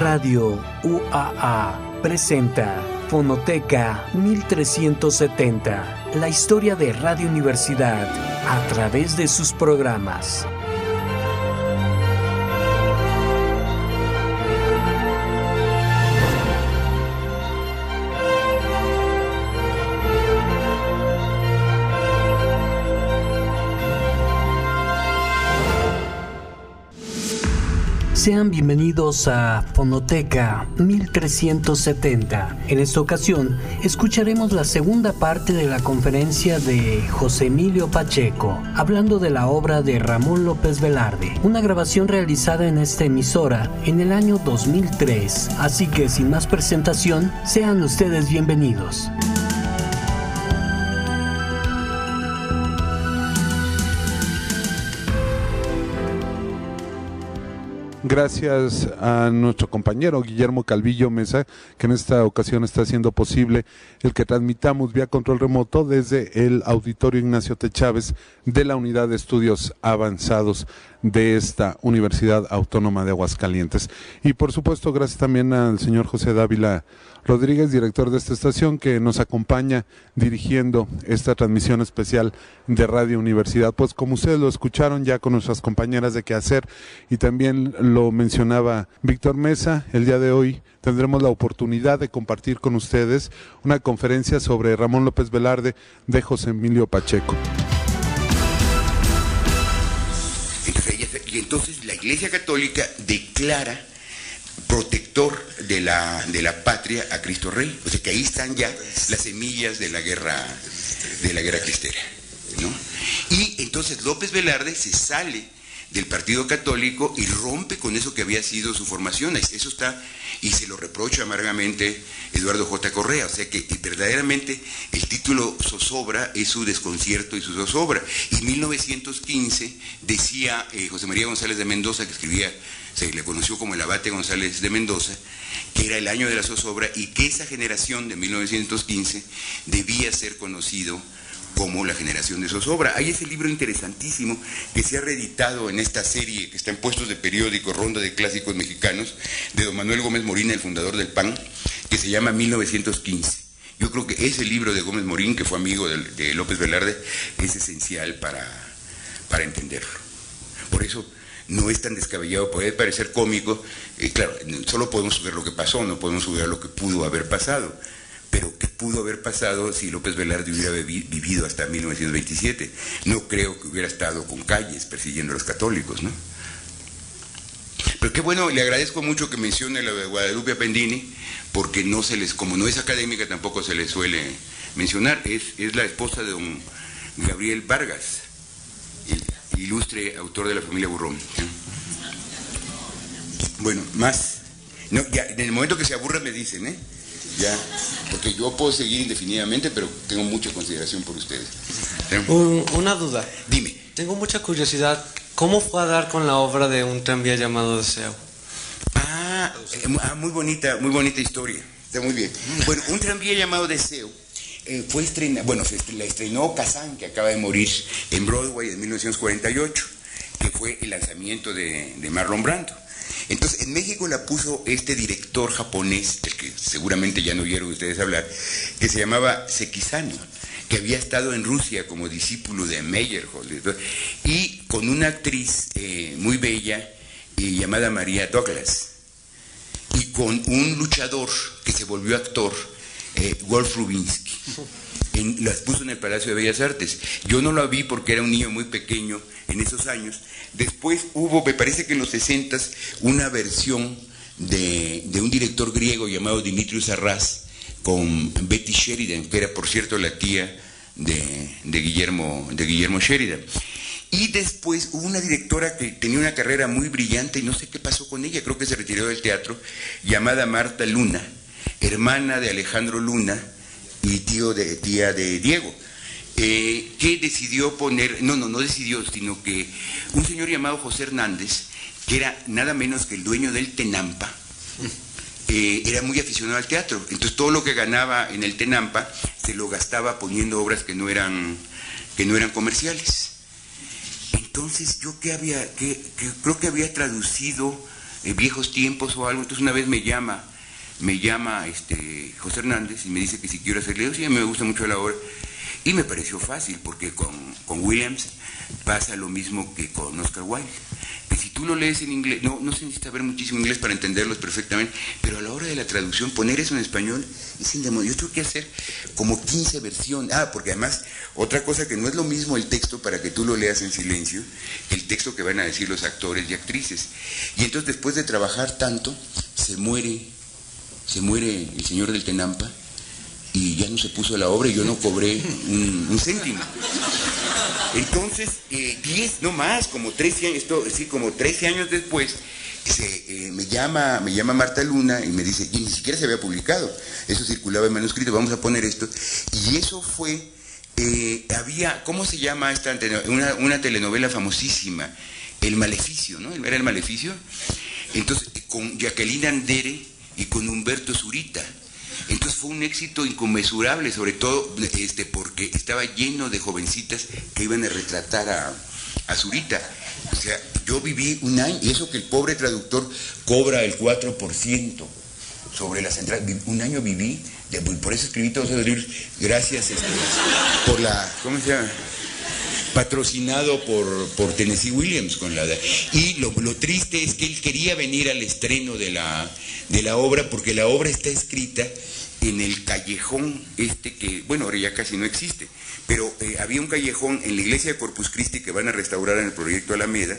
Radio UAA presenta Fonoteca 1370, la historia de Radio Universidad a través de sus programas. Sean bienvenidos a Fonoteca 1370. En esta ocasión escucharemos la segunda parte de la conferencia de José Emilio Pacheco, hablando de la obra de Ramón López Velarde, una grabación realizada en esta emisora en el año 2003. Así que sin más presentación, sean ustedes bienvenidos. Gracias a nuestro compañero Guillermo Calvillo Mesa, que en esta ocasión está haciendo posible el que transmitamos vía control remoto desde el Auditorio Ignacio T. Chávez de la Unidad de Estudios Avanzados de esta Universidad Autónoma de Aguascalientes. Y por supuesto, gracias también al señor José Dávila Rodríguez, director de esta estación, que nos acompaña dirigiendo esta transmisión especial de Radio Universidad. Pues como ustedes lo escucharon ya con nuestras compañeras de Quehacer y también lo mencionaba Víctor Mesa, el día de hoy tendremos la oportunidad de compartir con ustedes una conferencia sobre Ramón López Velarde de José Emilio Pacheco. Y entonces la Iglesia Católica declara protector de la, de la patria a Cristo Rey. O sea que ahí están ya las semillas de la guerra, de la guerra cristera. ¿no? Y entonces López Velarde se sale del Partido Católico y rompe con eso que había sido su formación. Eso está, y se lo reprocha amargamente Eduardo J. Correa. O sea que verdaderamente el título zozobra es su desconcierto y su zozobra. Y en 1915 decía eh, José María González de Mendoza, que escribía se le conoció como el abate González de Mendoza, que era el año de la zozobra y que esa generación de 1915 debía ser conocido como la generación de zozobra. Hay ese libro interesantísimo que se ha reeditado en esta serie que está en puestos de periódico, Ronda de Clásicos Mexicanos, de don Manuel Gómez Morín, el fundador del PAN, que se llama 1915. Yo creo que ese libro de Gómez Morín, que fue amigo de, López Velarde, es esencial para, para entenderlo. Por eso no es tan descabellado, puede parecer cómico, eh, claro, solo podemos ver lo que pasó, no podemos ver lo que pudo haber pasado, pero ¿qué pudo haber pasado si López Velarde hubiera vivido hasta 1927? No creo que hubiera estado con calles persiguiendo a los católicos, ¿no? Pero qué bueno, le agradezco mucho que mencione la de Guadalupe Appendini, porque no se les, como no es académica, tampoco se le suele mencionar, es, es la esposa de don Gabriel Vargas, ilustre autor de la familia Burrón. Bueno, más. No, ya, en el momento que se aburra me dicen, ¿eh? Ya, porque yo puedo seguir indefinidamente, pero tengo mucha consideración por ustedes. una duda. Dime. Tengo mucha curiosidad. ¿Cómo fue a dar con la obra de un tranvía llamado Deseo? Ah, eh, ah, muy bonita, muy bonita historia. Está muy bien. Bueno, un tranvía llamado Deseo eh, fue estrenada, bueno, la estrenó Kazan, que acaba de morir en Broadway en 1948, que fue el lanzamiento de, Marlon Brando. Entonces, en México la puso este director japonés, del que seguramente ya no oyeron ustedes hablar, que se llamaba Sekizano, que había estado en Rusia como discípulo de Meyerhold, y con una actriz eh, muy bella eh, llamada María Douglas, y con un luchador que se volvió actor, eh, Wolf Rubinsky. Las puso en el Palacio de Bellas Artes. Yo no la vi porque era un niño muy pequeño en esos años. Después hubo, me parece que en los 60 una versión de, un director griego llamado Dimitrios Arras con Betty Sheridan, que era por cierto la tía de, de, Guillermo, de Guillermo Sheridan. Y después hubo una directora que tenía una carrera muy brillante y no sé qué pasó con ella, creo que se retiró del teatro, llamada Marta Luna hermana de Alejandro Luna y tío de, tía de Diego, eh, que decidió poner, no, no, no decidió, sino que un señor llamado José Hernández, que era nada menos que el dueño del Tenampa, eh, era muy aficionado al teatro. Entonces todo lo que ganaba en el Tenampa se lo gastaba poniendo obras que no eran, que no eran comerciales. Entonces yo que había, que, creo que había traducido eh, viejos tiempos o algo. Entonces una vez me llama, me llama este, José Hernández y me dice que si quiero hacer Leo, sí, me gusta mucho la obra. Y me pareció fácil, porque con, con Williams pasa lo mismo que con Oscar Wilde. Que si tú lo lees en inglés, no, no se necesita ver muchísimo inglés para entenderlos perfectamente, pero a la hora de la traducción, poner eso en español es indemonio. Yo tengo que hacer como 15 versiones. Ah, porque además, otra cosa que no es lo mismo el texto para que tú lo leas en silencio, el texto que van a decir los actores y actrices. Y entonces después de trabajar tanto, se muere, se muere el señor del Tenampa y ya no se puso la obra y yo no cobré un, céntimo. Entonces, 10, eh, no más, como 13 años, esto, sí, como 13 años después, eh, me, llama, me llama Marta Luna y me dice, y ni siquiera se había publicado, eso circulaba en manuscrito, vamos a poner esto. Y eso fue, eh, había, ¿cómo se llama esta una, una telenovela famosísima? El Maleficio, ¿no? ¿Era el Maleficio? Entonces, con Jacqueline Andere y con Humberto Zurita. Entonces fue un éxito inconmensurable, sobre todo este, porque estaba lleno de jovencitas que iban a retratar a, Zurita. O sea, yo viví un año, y eso que el pobre traductor cobra el 4% sobre la central, un año viví, por eso escribí todos esos libros, gracias este, por la, ¿cómo se llama? Patrocinado por, por Tennessee Williams con la y lo, lo, triste es que él quería venir al estreno de la, de la obra porque la obra está escrita en el callejón este que, bueno, ahora ya casi no existe, pero eh, había un callejón en la iglesia de Corpus Christi que van a restaurar en el proyecto Alameda,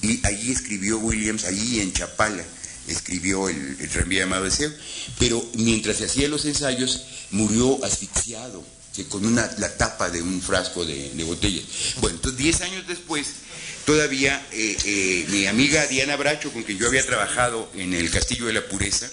y allí escribió Williams, allí en Chapala, escribió el, el tranvía llamado Deseo, pero mientras se hacía los ensayos murió asfixiado con una, la tapa de un frasco de, botella. Bueno, entonces diez años después, todavía eh, eh, mi amiga Diana Bracho, con quien yo había trabajado en el Castillo de la Pureza,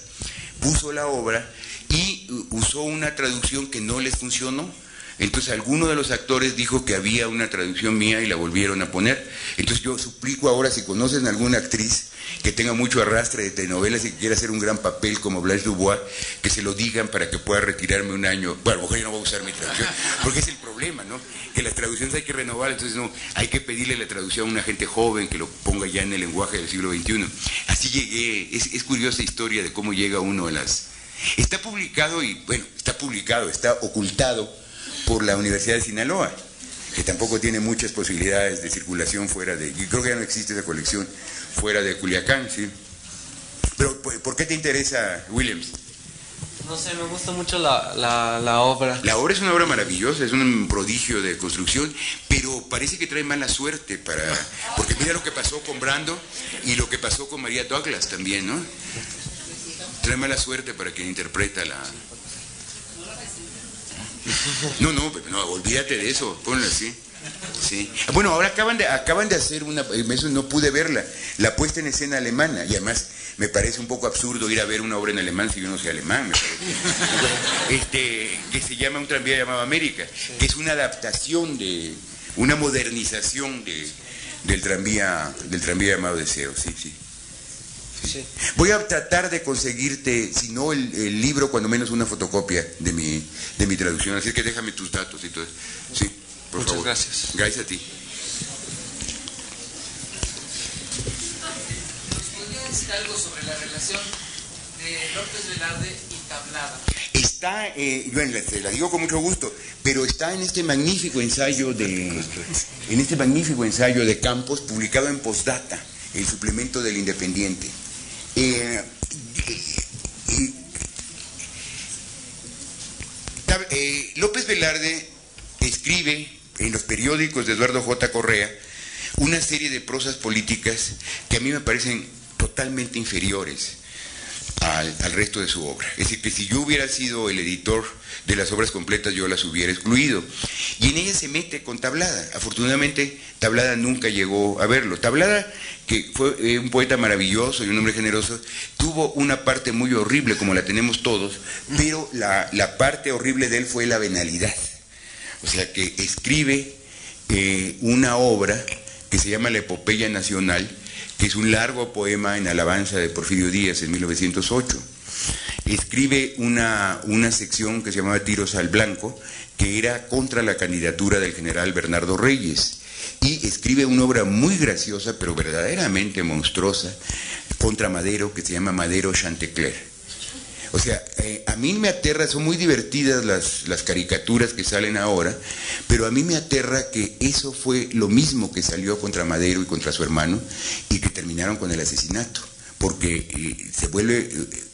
puso la obra y usó una traducción que no les funcionó. Entonces alguno de los actores dijo que había una traducción mía y la volvieron a poner. Entonces yo suplico ahora, si conocen alguna actriz que tenga mucho arrastre de telenovelas y que quiera hacer un gran papel como Blanche Dubois, que se lo digan para que pueda retirarme un año. Bueno, a lo mejor yo no voy a usar mi traducción, porque es el problema, ¿no? Que las traducciones hay que renovar, entonces no, hay que pedirle la traducción a una gente joven que lo ponga ya en el lenguaje del siglo XXI. Así llegué, es, es curiosa historia de cómo llega uno a las Está publicado y, bueno, está publicado, está ocultado por la Universidad de Sinaloa, que tampoco tiene muchas posibilidades de circulación fuera de, creo que ya no existe esa colección fuera de Culiacán, ¿sí? Pero, ¿por qué te interesa Williams? No sé, me gusta mucho la, la, obra. La obra es una obra maravillosa, es un prodigio de construcción, pero parece que trae mala suerte para... Porque mira lo que pasó con Brando y lo que pasó con María Douglas también, ¿no? Trae mala suerte para quien interpreta la... No, no, no, olvídate de eso, ponlo así. Sí. Bueno, ahora acaban de, acaban de hacer una, eso no pude verla, la puesta en escena alemana, y además me parece un poco absurdo ir a ver una obra en alemán si yo no sé alemán, este, que se llama Un tranvía llamado América, que es una adaptación de, una modernización de, del tranvía, del tranvía llamado Deseo, sí, sí. Voy a tratar de conseguirte, si no el, libro, cuando menos una fotocopia de mi, de mi traducción. Así que déjame tus datos y todo eso. Sí, por Muchas gracias. Gracias a ti. ¿Podría decir algo sobre la relación de López Velarde y Tablada? Está, eh, bueno, te la digo con mucho gusto, pero está en este magnífico ensayo de, en este magnífico ensayo de Campos, publicado en Postdata, el suplemento del Independiente. Eh, eh, López Velarde escribe en los periódicos de Eduardo J. Correa una serie de prosas políticas que a mí me parecen totalmente inferiores al, resto de su obra. Es decir, que si yo hubiera sido el editor de las obras completas, yo las hubiera excluido. Y en ella se mete con Tablada. Afortunadamente, Tablada nunca llegó a verlo. Tablada, que fue eh, un poeta maravilloso y un hombre generoso, tuvo una parte muy horrible, como la tenemos todos, pero la, parte horrible de él fue la venalidad. O sea, que escribe eh, una obra que se llama La Epopeya Nacional, que es un largo poema en alabanza de Porfirio Díaz en 1908. Escribe una, una sección que se llamaba Tiros al Blanco, que era contra la candidatura del general Bernardo Reyes. y escribe una obra muy graciosa, pero verdaderamente monstruosa, contra Madero, que se llama Madero Chantecler. O sea, eh, a mí me aterra, son muy divertidas las, las caricaturas que salen ahora, pero a mí me aterra que eso fue lo mismo que salió contra Madero y contra su hermano y que terminaron con el asesinato, porque eh, se vuelve... eh,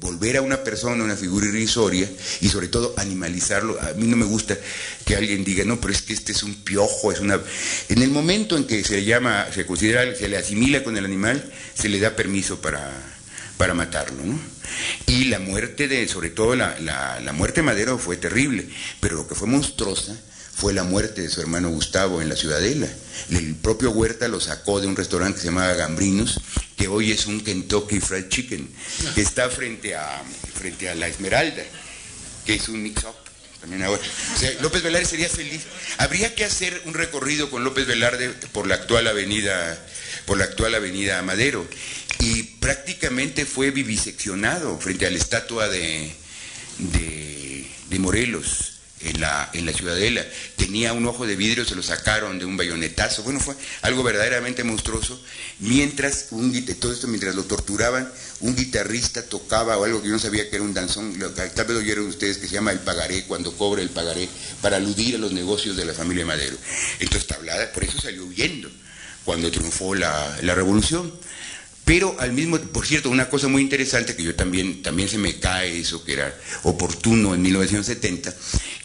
volver a una persona una figura irrisoria y sobre todo animalizarlo. A mí no me gusta que alguien diga, no, pero es que este es un piojo, es una... En el momento en que se llama, se considera, se le asimila con el animal, se le da permiso para, para matarlo, ¿no? Y la muerte de, sobre todo la, la, muerte de Madero fue terrible, pero lo que fue monstruosa fue la muerte de su hermano Gustavo en la Ciudadela. El propio Huerta lo sacó de un restaurante que se llamaba Gambrinos, que hoy es un Kentucky Fried Chicken, que está frente a, frente a la Esmeralda, que es un mix-up. También ahora. O sea, López Velarde sería feliz. Habría que hacer un recorrido con López Velarde por la actual avenida, por la actual avenida Madero. Y prácticamente fue viviseccionado frente a la estatua de, de, Morelos en la, en la Ciudadela. Tenía un ojo de vidrio, se lo sacaron de un bayonetazo. Bueno, fue algo verdaderamente monstruoso. Mientras, un, todo esto mientras lo torturaban, un guitarrista tocaba o algo que yo no sabía que era un danzón, tal vez lo oyeron ustedes, que se llama el pagaré, cuando cobra el pagaré, para aludir a los negocios de la familia Madero. Entonces, Tablada, por eso salió huyendo cuando triunfó la, la revolución. Pero al mismo, por cierto, una cosa muy interesante que yo también, también se me cae eso que era oportuno en 1970,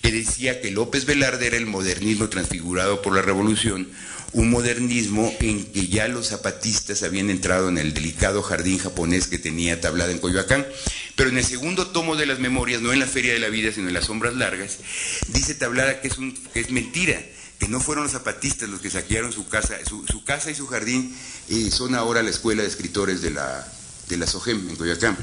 que decía que López Velarde era el modernismo transfigurado por la revolución, un modernismo en que ya los zapatistas habían entrado en el delicado jardín japonés que tenía tablada en Coyoacán. Pero en el segundo tomo de las memorias, no en la Feria de la Vida, sino en las Sombras Largas, dice Tablada que es, un, que es mentira, que no fueron los zapatistas los que saquearon su casa, su, casa y su jardín eh, son ahora la escuela de escritores de la, de la SOGEM en Coyoacán,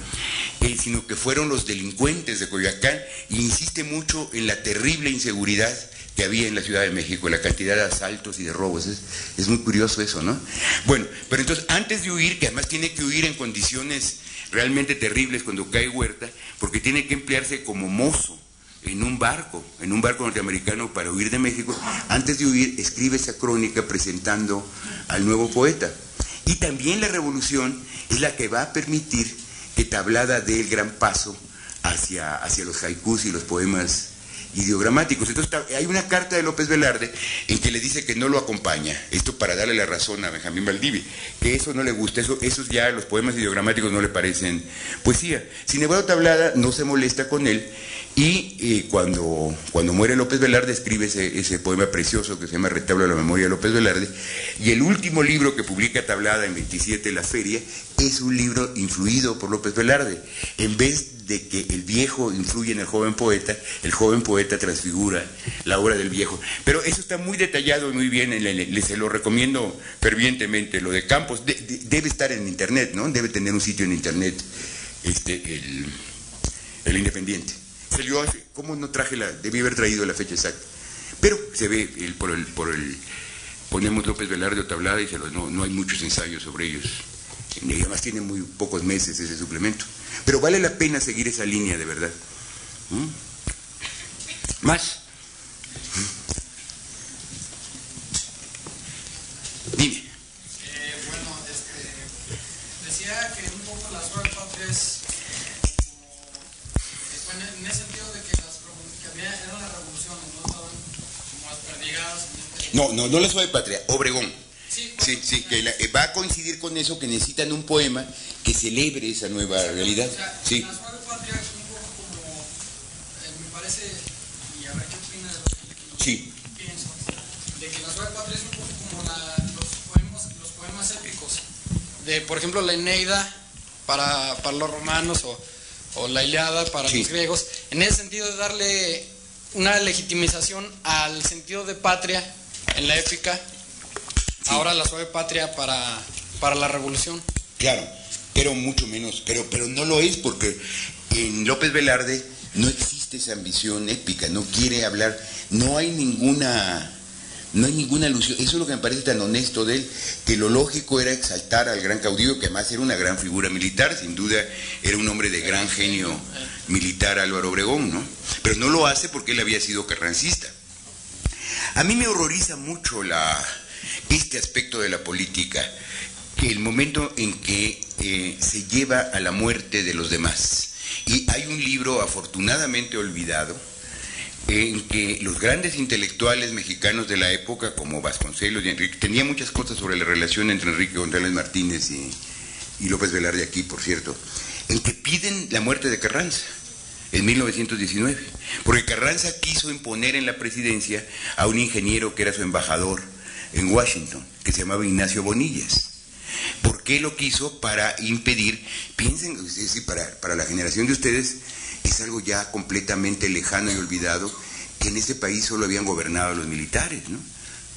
eh, sino que fueron los delincuentes de Coyoacán y insiste mucho en la terrible inseguridad que había en la Ciudad de México, la cantidad de asaltos y de robos. Es, es muy curioso eso, ¿no? Bueno, pero entonces antes de huir, que además tiene que huir en condiciones realmente terribles cuando cae Huerta, porque tiene que emplearse como mozo en un barco, en un barco norteamericano para huir de México, antes de huir escribe esa crónica presentando al nuevo poeta. Y también la revolución es la que va a permitir que Tablada dé el gran paso hacia, hacia los haikus y los poemas ideogramáticos. Entonces hay una carta de López Velarde en que le dice que no lo acompaña, esto para darle la razón a Benjamín Valdivia, que eso no le gusta, eso, esos ya los poemas ideogramáticos no le parecen poesía. Sin embargo, Tablada no se molesta con él y eh, cuando, cuando muere López Velarde escribe ese, ese poema precioso que se llama Retablo de la Memoria de López Velarde y el último libro que publica Tablada en 27 La Feria es un libro influido por López Velarde. En vez de que el viejo influye en el joven poeta, el joven poeta transfigura la obra del viejo. Pero eso está muy detallado y muy bien, le, le- le- se lo recomiendo fervientemente. Lo de Campos de- de- debe estar en internet, ¿no? Debe tener un sitio en internet, este, el, el Independiente. Salió hace, ¿cómo no traje la, debí haber traído la fecha exacta? Pero se ve el- por el, por el, ponemos López Velarde o Tablada y se lo- no, no hay muchos ensayos sobre ellos. Y además tiene muy pocos meses ese suplemento. Pero vale la pena seguir esa línea de verdad. ¿Mm? ¿Más? ¿Mm? Dime. Eh, bueno, este, decía que un poco la patria es como, eh, en ese sentido de que las que había, eran las revoluciones, no estaban como desperdigadas. en este- No, no, no la suave patria, Obregón. Sí, Sí, sí, que la- eh, va a coincidir con eso, que necesitan un poema que celebre esa nueva realidad. O sea, Sí, la patria es un poco como, eh, me parece, y a ver qué opina de lo que sí, pienso, de que la suave patria es un poco como la- los, poemas, los poemas épicos. De, por ejemplo, la Eneida para, para los romanos o, o la Iliada para Sí. los griegos. En ese sentido de darle una legitimización al sentido de patria en la épica. Ahora la suave patria para, para la revolución. claro, pero mucho menos, pero, pero no lo es porque en López Velarde no existe esa ambición épica, no quiere hablar, no hay ninguna, no hay ninguna alusión, eso es lo que me parece tan honesto de él, que lo lógico era exaltar al gran caudillo, que además era una gran figura militar, sin duda era un hombre de gran genio militar Álvaro Obregón, ¿no? Pero no lo hace porque él había sido carrancista. A mí me horroriza mucho la, este aspecto de la política, el momento en que eh, se lleva a la muerte de los demás. Y hay un libro afortunadamente olvidado, en que los grandes intelectuales mexicanos de la época, como Vasconcelos y Enrique, tenía muchas cosas sobre la relación entre Enrique González Martínez y, y López Velarde aquí, por cierto, en que piden la muerte de Carranza en 1919, porque Carranza quiso imponer en la presidencia a un ingeniero que era su embajador en Washington, que se llamaba Ignacio Bonillas. ¿Por qué lo quiso? Para impedir, piensen, para, para la generación de ustedes, es algo ya completamente lejano y olvidado, que en ese país solo habían gobernado los militares, ¿no?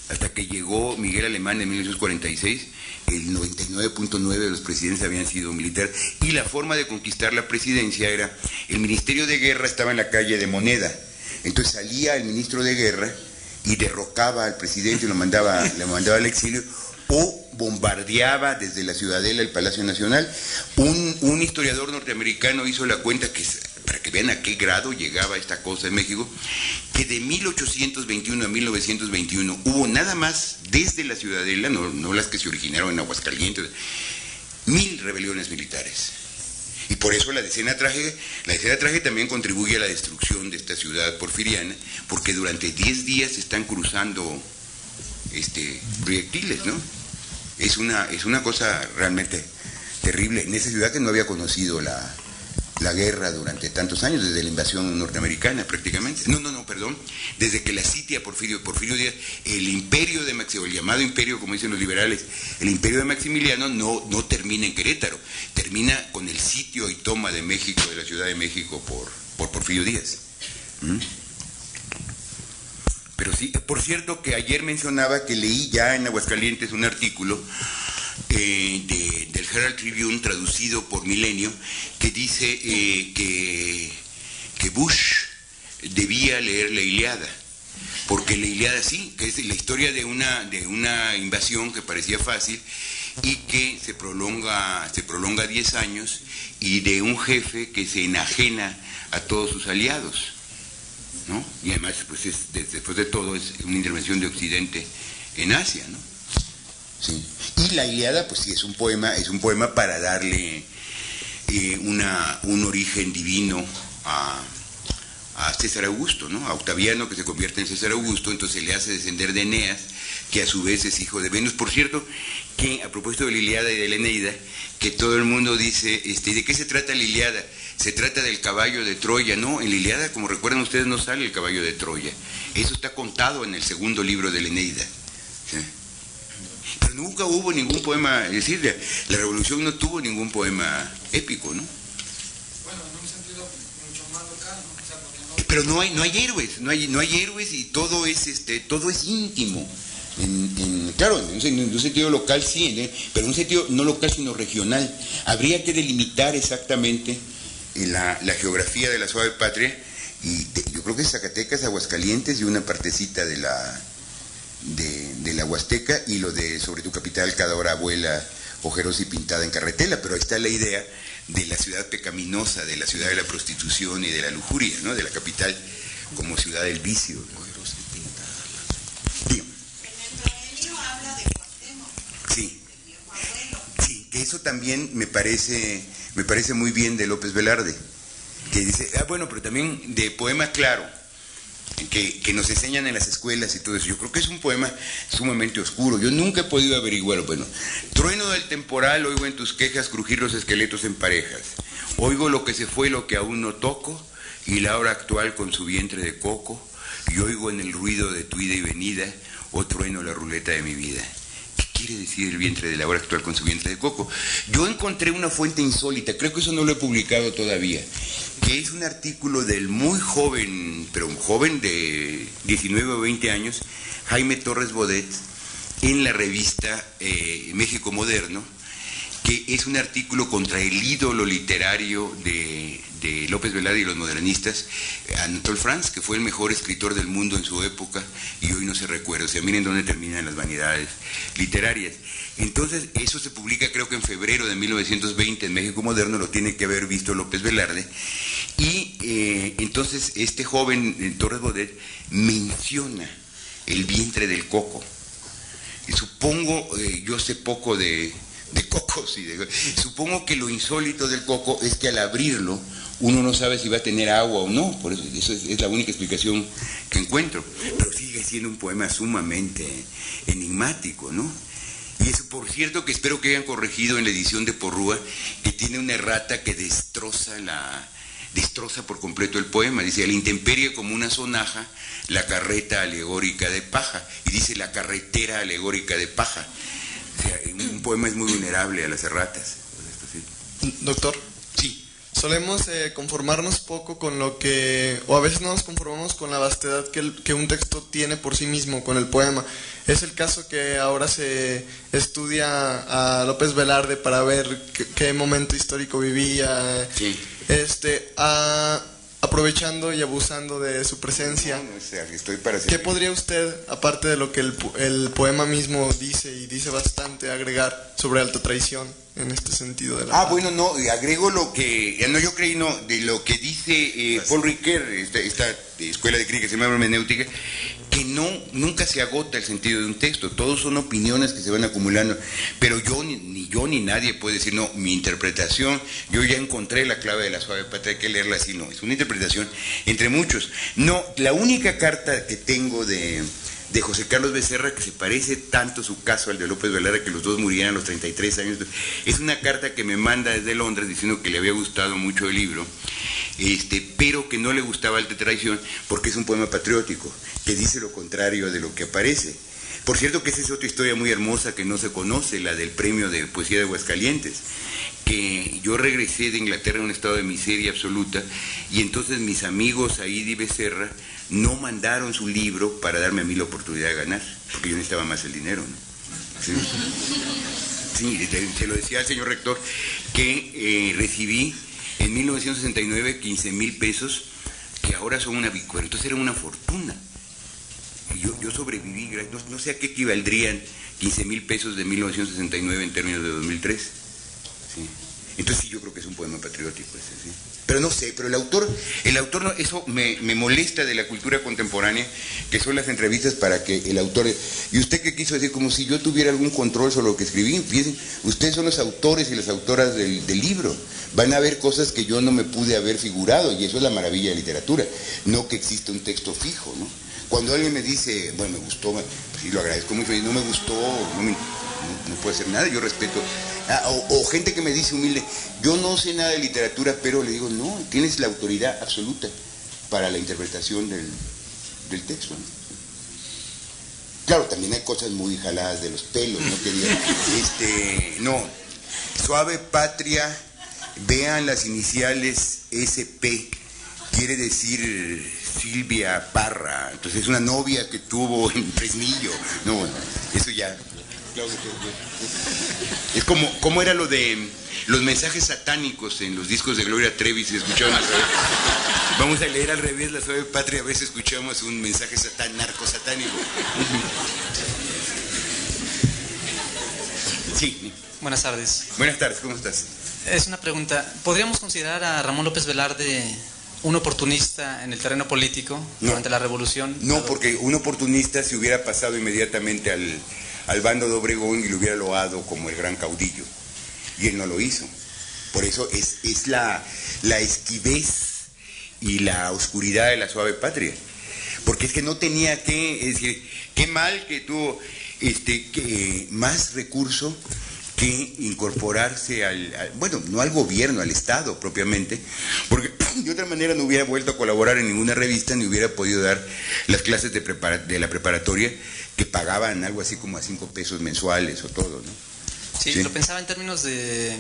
Hasta que llegó Miguel Alemán en 1946, el 99.9 de los presidentes habían sido militares, y la forma de conquistar la presidencia era, el Ministerio de Guerra estaba en la calle de Moneda, entonces salía el ministro de Guerra y derrocaba al presidente y lo mandaba, le mandaba al exilio, o bombardeaba desde la ciudadela el Palacio Nacional. Un, un historiador norteamericano hizo la cuenta que para que vean a qué grado llegaba esta cosa en México, que de 1821 a 1921 hubo nada más desde la ciudadela, no, no las que se originaron en Aguascalientes, mil rebeliones militares. Y por eso la decena traje, la decena traje también contribuye a la destrucción de esta ciudad porfiriana, porque durante 10 días están cruzando este, proyectiles, ¿no? Es una, es una cosa realmente terrible. En esa ciudad que no había conocido la, la guerra durante tantos años, desde la invasión norteamericana prácticamente. No, no, no, perdón. Desde que la sitia Porfirio, Porfirio Díaz, el imperio de Maximiliano, el llamado imperio, como dicen los liberales, el imperio de Maximiliano no, no termina en Querétaro, termina con el sitio y toma de México, de la Ciudad de México, por, por Porfirio Díaz. ¿Mm? Pero sí, por cierto que ayer mencionaba que leí ya en Aguascalientes un artículo eh, de, del Herald Tribune traducido por Milenio que dice eh, que, que Bush debía leer la Iliada porque la Iliada sí, que es la historia de una, de una invasión que parecía fácil y que se prolonga, se prolonga 10 años y de un jefe que se enajena a todos sus aliados. ¿no? Y además, pues es, después de todo, es una intervención de Occidente en Asia, ¿no? Sí. Y la Iliada, pues sí, es un poema, es un poema para darle eh, una, un origen divino a, César Augusto, ¿no? A Octaviano que se convierte en César Augusto, entonces le hace descender de Eneas, que a su vez es hijo de Venus. Por cierto, que a propósito de la Iliada y de la Eneida, que todo el mundo dice, este, ¿de qué se trata la Iliada? Se trata del caballo de Troya, no, en la Iliada, como recuerdan ustedes, no sale el caballo de Troya. Eso está contado en el segundo libro de la Eneida. Pero nunca hubo ningún poema, es decir, la, revolución no tuvo ningún poema épico, ¿no? Bueno, en un sentido mucho más local, ¿no? O sea, porque no... Pero no hay, no hay héroes, no hay, no hay héroes y todo es, este, todo es íntimo. En, en- claro, en un, sen- en un sentido local sí, ¿eh? pero en un sentido no local sino regional. Habría que delimitar exactamente eh, la, la geografía de la suave patria y yo creo que Zacatecas, Aguascalientes y una partecita de la de, de la Huasteca y lo de sobre tu capital cada hora abuela ojerosa y pintada en carretela, pero ahí está la idea de la ciudad pecaminosa, de la ciudad de la prostitución y de la lujuria, ¿no? de la capital como ciudad del vicio. Dígame. Sí. Sí, que eso también me parece, me parece muy bien de López Velarde, que dice, ah, bueno, pero también de poema claro, que, que nos enseñan en las escuelas y todo eso. Yo creo que es un poema sumamente oscuro. Yo nunca he podido averiguar, bueno, trueno del temporal, oigo en tus quejas crujir los esqueletos en parejas. Oigo lo que se fue, lo que aún no toco, y la hora actual con su vientre de coco, y oigo en el ruido de tu ida y venida, o trueno la ruleta de mi vida. ¿Qué quiere decir el vientre de la hora actual con su vientre de coco? Yo encontré una fuente insólita, creo que eso no lo he publicado todavía, que es un artículo del muy joven, pero un joven de 19 o 20 años, Jaime Torres Bodet, en la revista eh, México Moderno, que es un artículo contra el ídolo literario de, de López Velarde y los modernistas, Anatole France, que fue el mejor escritor del mundo en su época y hoy no se recuerda. O sea, miren dónde terminan las vanidades literarias. Entonces, eso se publica creo que en febrero de 1920 en México Moderno, lo tiene que haber visto López Velarde. Y eh, entonces este joven, eh, Torres Bodet, menciona el vientre del coco. Y supongo, eh, yo sé poco de, de cocos, y de, supongo que lo insólito del coco es que al abrirlo uno no sabe si va a tener agua o no, por eso, es, la única explicación que encuentro. Pero sigue siendo un poema sumamente enigmático, ¿no? Y eso, por cierto, que espero que hayan corregido en la edición de Porrúa, que tiene una errata que destroza la destroza por completo el poema. Dice, la intemperie como una sonaja, la carreta alegórica de paja. Y dice, la carretera alegórica de paja. Sea, un poema es muy vulnerable a las erratas. Doctor. Sí. Solemos eh, conformarnos poco con lo que, o a veces no nos conformamos con la vastedad que, el, que un texto tiene por sí mismo, con el poema. Es el caso que ahora se estudia a López Velarde para ver qué, qué momento histórico vivía. Sí. Este, a, aprovechando y abusando de su presencia. No, no, o sea, estoy para ¿Qué podría usted, aparte de lo que el, el, poema mismo dice y dice bastante, agregar sobre alta traición en este sentido de la Ah, bueno, no, agrego lo que, no yo creí, no, de lo que dice eh, Paul Ricoeur, esta, esta, escuela de crítica que se llama hermenéutica, que no, nunca se agota el sentido de un texto, todos son opiniones que se van acumulando, pero yo, ni, ni yo ni nadie puede decir, no, mi interpretación, yo ya encontré la clave de la suave patria, hay que leerla así, no, es una interpretación entre muchos. No, la única carta que tengo de, de José Carlos Becerra, que se parece tanto su caso al de López Velarde, que los dos murieran a los 33 años, es una carta que me manda desde Londres diciendo que le había gustado mucho el libro, este, pero que no le gustaba el de traición porque es un poema patriótico, que dice lo contrario de lo que aparece. Por cierto que esa es otra historia muy hermosa que no se conoce, la del premio de poesía de Aguascalientes, que yo regresé de Inglaterra en un estado de miseria absoluta y entonces mis amigos ahí de Becerra no mandaron su libro para darme a mí la oportunidad de ganar, porque yo necesitaba más el dinero. ¿no? Sí. Sí, se lo decía al señor rector, que eh, recibí en 1969 15 mil pesos, que ahora son una bicuera, entonces era una fortuna. Yo, yo sobreviví, no, no, sé a qué equivaldrían 15 mil pesos de 1969 en términos de 2003. Sí. Entonces sí, yo creo que es un poema patriótico ese, sí. Pero no sé, pero el autor, el autor no, eso me, me, molesta de la cultura contemporánea, que son las entrevistas para que el autor... ¿Y usted qué quiso decir? Como si yo tuviera algún control sobre lo que escribí. Fíjense, ustedes son los autores y las autoras del, del, libro. Van a ver cosas que yo no me pude haber figurado, y eso es la maravilla de la literatura. No que exista un texto fijo, ¿no? Cuando alguien me dice, bueno, me gustó, sí, lo agradezco mucho, y no me gustó, no, me, no, no puedo hacer nada, yo respeto Ah, o, o, gente que me dice humilde, yo no sé nada de literatura, pero le digo, no, tienes la autoridad absoluta para la interpretación del, del texto. ¿no? Claro, también hay cosas muy jaladas de los pelos, no quería. Este, no, suave patria, vean las iniciales SP, quiere decir Silvia Parra, entonces es una novia que tuvo en Fresnillo. No, eso ya es como, como era lo de los mensajes satánicos en los discos de Gloria Trevi, si escuchaban al revés. Vamos a leer al revés la suave patria, a veces escuchamos un mensaje satán, narco satánico. Sí. Buenas tardes. Buenas tardes, ¿cómo estás? Es una pregunta. ¿Podríamos considerar a Ramón López Velarde un oportunista en el terreno político no. durante la revolución? No, porque un oportunista se hubiera pasado inmediatamente al, al bando de Obregón y lo hubiera loado como el gran caudillo. Y él no lo hizo. Por eso es, es la, la esquivez y la oscuridad de la suave patria. Porque es que no tenía que, es decir, qué mal que tuvo este, que, más recurso que incorporarse al, al, bueno, no al gobierno, al Estado propiamente, porque de otra manera no hubiera vuelto a colaborar en ninguna revista ni hubiera podido dar las clases de, prepara, de la preparatoria que pagaban algo así como a cinco pesos mensuales o todo, ¿no? Sí, sí, lo pensaba en términos de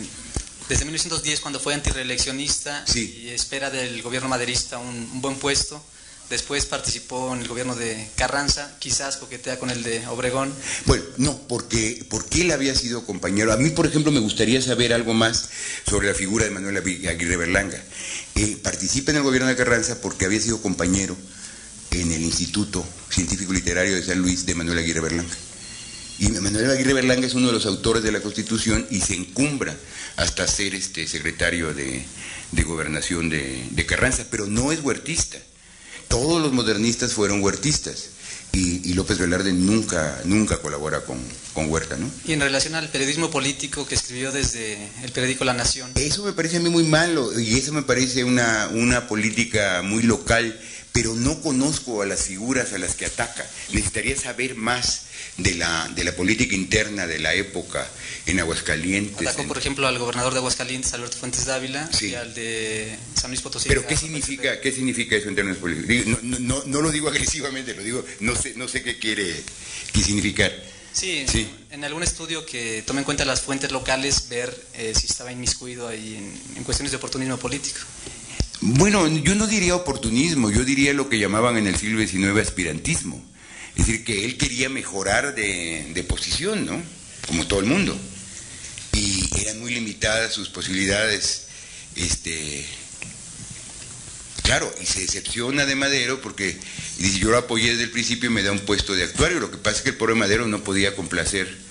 desde 1910 cuando fue antireeleccionista sí. y espera del gobierno maderista un, un, buen puesto. Después participó en el gobierno de Carranza, quizás coquetea con el de Obregón. Bueno, no, porque, porque él había sido compañero. A mí, por ejemplo, me gustaría saber algo más sobre la figura de Manuel Aguirre Berlanga. Eh, participa en el gobierno de Carranza porque había sido compañero en el Instituto Científico Literario de San Luis de Manuel Aguirre Berlanga. Y Manuel Aguirre Berlanga es uno de los autores de la Constitución y se encumbra hasta ser este secretario de, de gobernación de, de, Carranza, pero no es huertista. Todos los modernistas fueron huertistas. y, y López Velarde nunca, nunca colabora con, con Huerta, ¿no? Y en relación al periodismo político que escribió desde el periódico La Nación. Eso me parece a mí muy malo y eso me parece una, una política muy local, pero no conozco a las figuras a las que ataca. Necesitaría saber más de la, de la política interna de la época en Aguascalientes. Atacó, en- por ejemplo, al gobernador de Aguascalientes, Alberto Fuentes Dávila, Sí. y al de San Luis Potosí. Pero ¿qué significa, qué significa eso en términos políticos? No, no, no lo digo agresivamente, lo digo, no sé, no sé qué quiere qué significar. Sí, Sí. en algún estudio que tome en cuenta las fuentes locales, ver eh, si estaba inmiscuido ahí en, en cuestiones de oportunismo político. Bueno, yo no diría oportunismo, yo diría lo que llamaban en el siglo XIX aspirantismo. Es decir, que él quería mejorar de, de posición, ¿no? Como todo el mundo. Y eran muy limitadas sus posibilidades. Este, claro, y se decepciona de Madero porque dice, yo lo apoyé desde el principio y me da un puesto de actuario. Lo que pasa es que el pobre Madero no podía complacer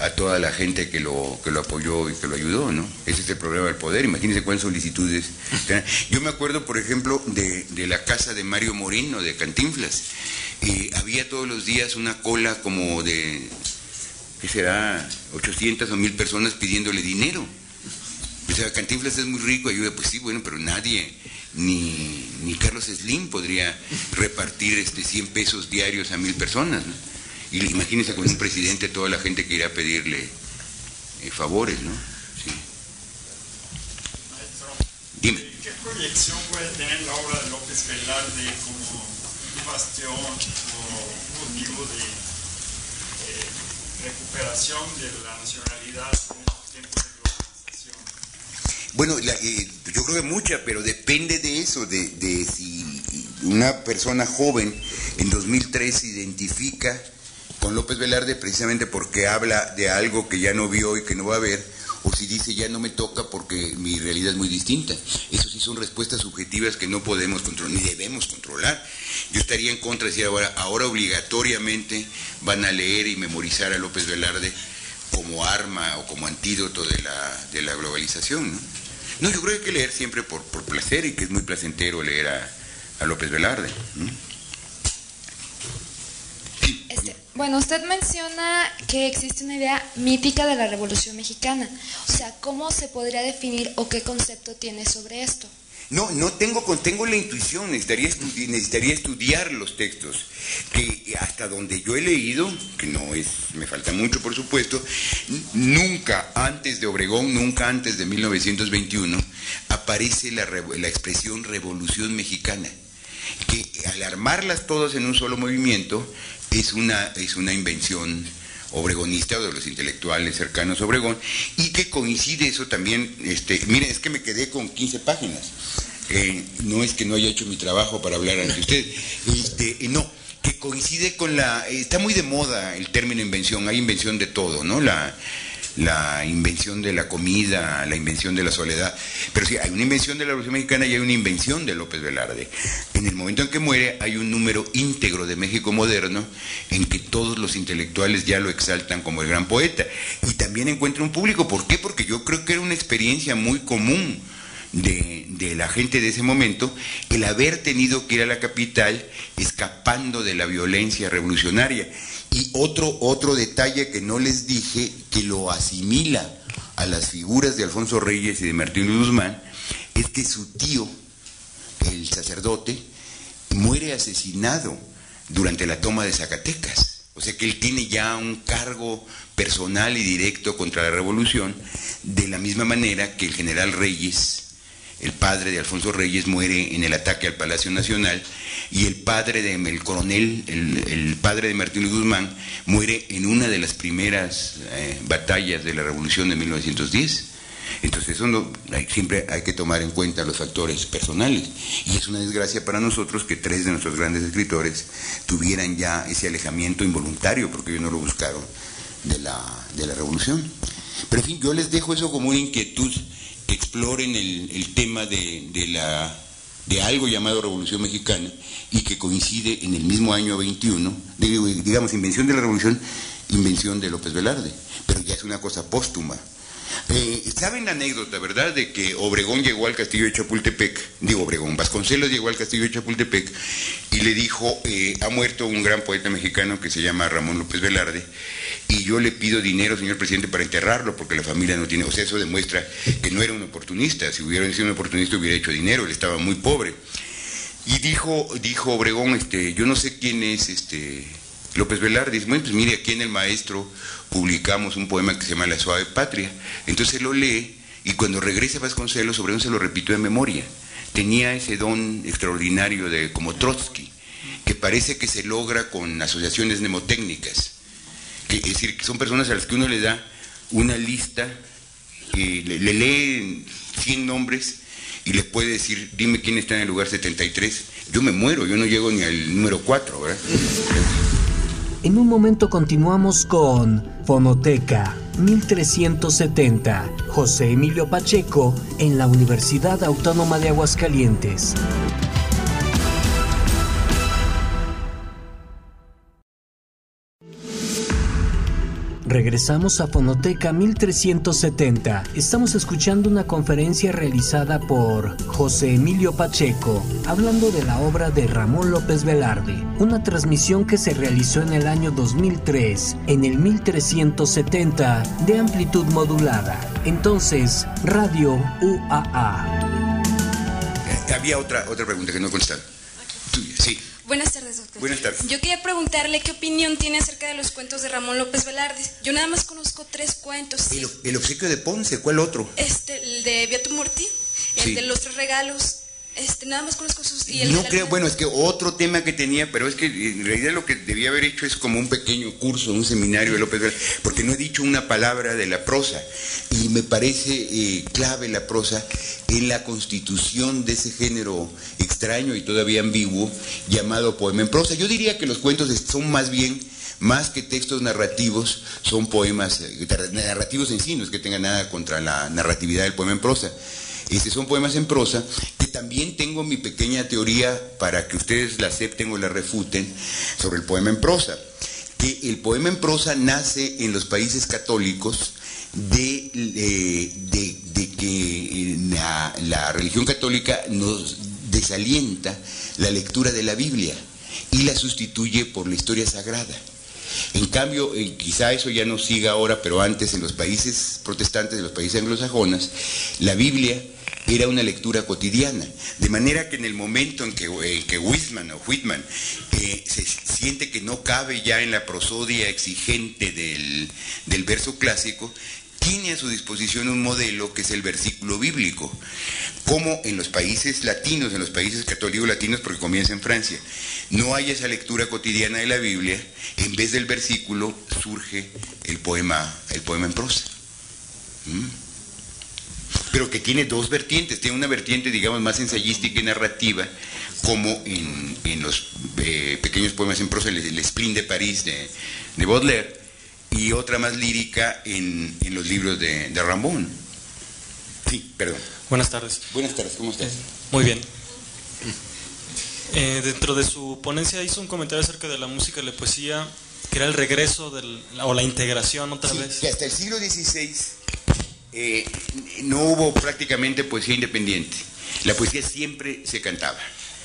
a toda la gente que lo, que lo apoyó y que lo ayudó, ¿no? Ese es el problema del poder. Imagínense cuántas solicitudes. Yo me acuerdo, por ejemplo, de, de la casa de Mario Moreno, de Cantinflas. Eh, había todos los días una cola como de, ¿qué será? 800 o 1000 personas pidiéndole dinero. O sea, Cantinflas es muy rico, ayuda, pues sí, bueno, pero nadie, ni, ni Carlos Slim podría repartir este 100 pesos diarios a mil personas, ¿no? Y imagínense con un presidente toda la gente que irá a pedirle eh, favores, ¿no? Sí. Dime. ¿Qué proyección puede tener la obra de López Velarde como bastión o motivo de eh, recuperación de la nacionalidad en estos tiempos de globalización? Bueno, la- eh, yo creo que mucha, pero depende de eso, de, de si una persona joven en 2003 se identifica con López Velarde precisamente porque habla de algo que ya no vio y que no va a ver, o si dice ya no me toca porque mi realidad es muy distinta. Eso sí son respuestas subjetivas que no podemos controlar, ni debemos controlar. Yo estaría en contra de decir ahora, ahora obligatoriamente van a leer y memorizar a López Velarde como arma o como antídoto de la, de la globalización. ¿no? Yo creo que hay que leer siempre por, por placer y que es muy placentero leer a, a López Velarde. Este, bueno, usted menciona que existe una idea mítica de la Revolución Mexicana. O sea, ¿cómo se podría definir o qué concepto tiene sobre esto? No, no tengo, tengo la intuición, necesitaría, necesitaría estudiar los textos, que hasta donde yo he leído, que no es, me falta mucho por supuesto, nunca antes de Obregón, nunca antes de 1921, aparece la, la expresión revolución mexicana, que al armarlas todas en un solo movimiento es una, es una invención obregonista o de los intelectuales cercanos a Obregón, y que coincide eso también, este, miren, es que me quedé con 15 páginas. Eh, no es que no haya hecho mi trabajo para hablar ante usted, este, eh, no, que coincide con la, está muy de moda el término invención, hay invención de todo, ¿no? La, la invención de la comida, la invención de la soledad, pero sí, hay una invención de la Revolución Mexicana y hay una invención de López Velarde. En el momento en que muere hay un número íntegro de México moderno en que todos los intelectuales ya lo exaltan como el gran poeta y también encuentra un público, ¿por qué? Porque yo creo que era una experiencia muy común de, de la gente de ese momento el haber tenido que ir a la capital escapando de la violencia revolucionaria. Y otro, otro detalle que no les dije, que lo asimila a las figuras de Alfonso Reyes y de Martín Guzmán, es que su tío, el sacerdote, muere asesinado durante la toma de Zacatecas. O sea que él tiene ya un cargo personal y directo contra la revolución, de la misma manera que el general Reyes, el padre de Alfonso Reyes, muere en el ataque al Palacio Nacional, y el padre de el coronel, el, padre de Martín Guzmán, muere en una de las primeras eh, batallas de la revolución de 1910. Entonces eso no, siempre hay que tomar en cuenta los factores personales. Y es una desgracia para nosotros que tres de nuestros grandes escritores tuvieran ya ese alejamiento involuntario, porque ellos no lo buscaron, de la, de la revolución. Pero en fin, yo les dejo eso como una inquietud, exploren el, el tema de, de la, de algo llamado Revolución Mexicana y que coincide en el mismo año 21, digo, digamos, invención de la revolución, invención de López Velarde, pero ya es una cosa póstuma. Eh, ¿Saben la anécdota, verdad? De que Obregón llegó al castillo de Chapultepec, digo Obregón, Vasconcelos llegó al castillo de Chapultepec y le dijo, eh, ha muerto un gran poeta mexicano que se llama Ramón López Velarde, y yo le pido dinero, señor presidente, para enterrarlo, porque la familia no tiene, o sea, eso demuestra que no era un oportunista, si hubiera sido un oportunista hubiera hecho dinero, él estaba muy pobre. Y dijo, dijo Obregón, este, yo no sé quién es este López Velarde, dice, bueno, pues mire, aquí en el maestro publicamos un poema que se llama La Suave Patria. Entonces lo lee y cuando regresa Vasconcelos, Obregón se lo repitió de memoria. Tenía ese don extraordinario de como Trotsky, que parece que se logra con asociaciones mnemotécnicas. Es decir, que son personas a las que uno le da una lista, le, le lee 100 nombres y les puede decir, dime quién está en el lugar 73. Yo me muero, yo no llego ni al número 4, ¿verdad? En un momento continuamos con Fonoteca 1370, José Emilio Pacheco, en la Universidad Autónoma de Aguascalientes. Regresamos a Fonoteca 1370. Estamos escuchando una conferencia realizada por José Emilio Pacheco, hablando de la obra de Ramón López Velarde, una transmisión que se realizó en el año 2003, en el 1370 de amplitud modulada. Entonces, Radio UAA. Eh, había otra, otra pregunta que no contestaron. Tuya, sí. Buenas tardes. Buenas tardes. Yo quería preguntarle qué opinión tiene acerca de los cuentos de Ramón López Velarde. Yo nada más conozco tres cuentos. El, el obsequio de Ponce, ¿cuál otro? Este, el de Beato Morti, el Sí. de los tres regalos. Este, nada más conozco sus. Y el No creo, bueno, es que otro tema que tenía, pero es que en realidad lo que debía haber hecho es como un pequeño curso, un seminario de López Velarde, porque no he dicho una palabra de la prosa. Y me parece eh, clave la prosa en la constitución de ese género extraño y todavía ambiguo llamado poema en prosa. Yo diría que los cuentos son más bien más que textos narrativos, son poemas eh, narrativos en sí, no es que tenga nada contra la narratividad del poema en prosa. Este, son poemas en prosa, que también tengo mi pequeña teoría para que ustedes la acepten o la refuten sobre el poema en prosa. Que el poema en prosa nace en los países católicos de, eh, que eh, la, la religión católica nos desalienta la lectura de la Biblia y la sustituye por la historia sagrada. En cambio, eh, quizá eso ya no siga ahora, pero antes en los países protestantes, en los países anglosajones, la Biblia era una lectura cotidiana. De manera que en el momento en que, eh, que Whitman o Whitman eh, se siente que no cabe ya en la prosodia exigente del, del verso clásico, tiene a su disposición un modelo que es el versículo bíblico, como en los países latinos, en los países católicos latinos, porque comienza en Francia, no hay esa lectura cotidiana de la Biblia, en vez del versículo surge el poema, el poema en prosa. ¿Mm? Pero que tiene dos vertientes, tiene una vertiente, digamos, más ensayística y narrativa, como en, los eh, pequeños poemas en prosa, el, el Spleen de París de, de Baudelaire, y otra más lírica en, en los libros de, de Ramón. Sí, perdón. Buenas tardes. Buenas tardes, ¿cómo estás? Muy bien. Eh, dentro de su ponencia hizo un comentario acerca de la música y la poesía, que era el regreso del, o la integración otra Sí, vez. que hasta el siglo XVI eh, no hubo prácticamente poesía independiente. La poesía siempre se cantaba.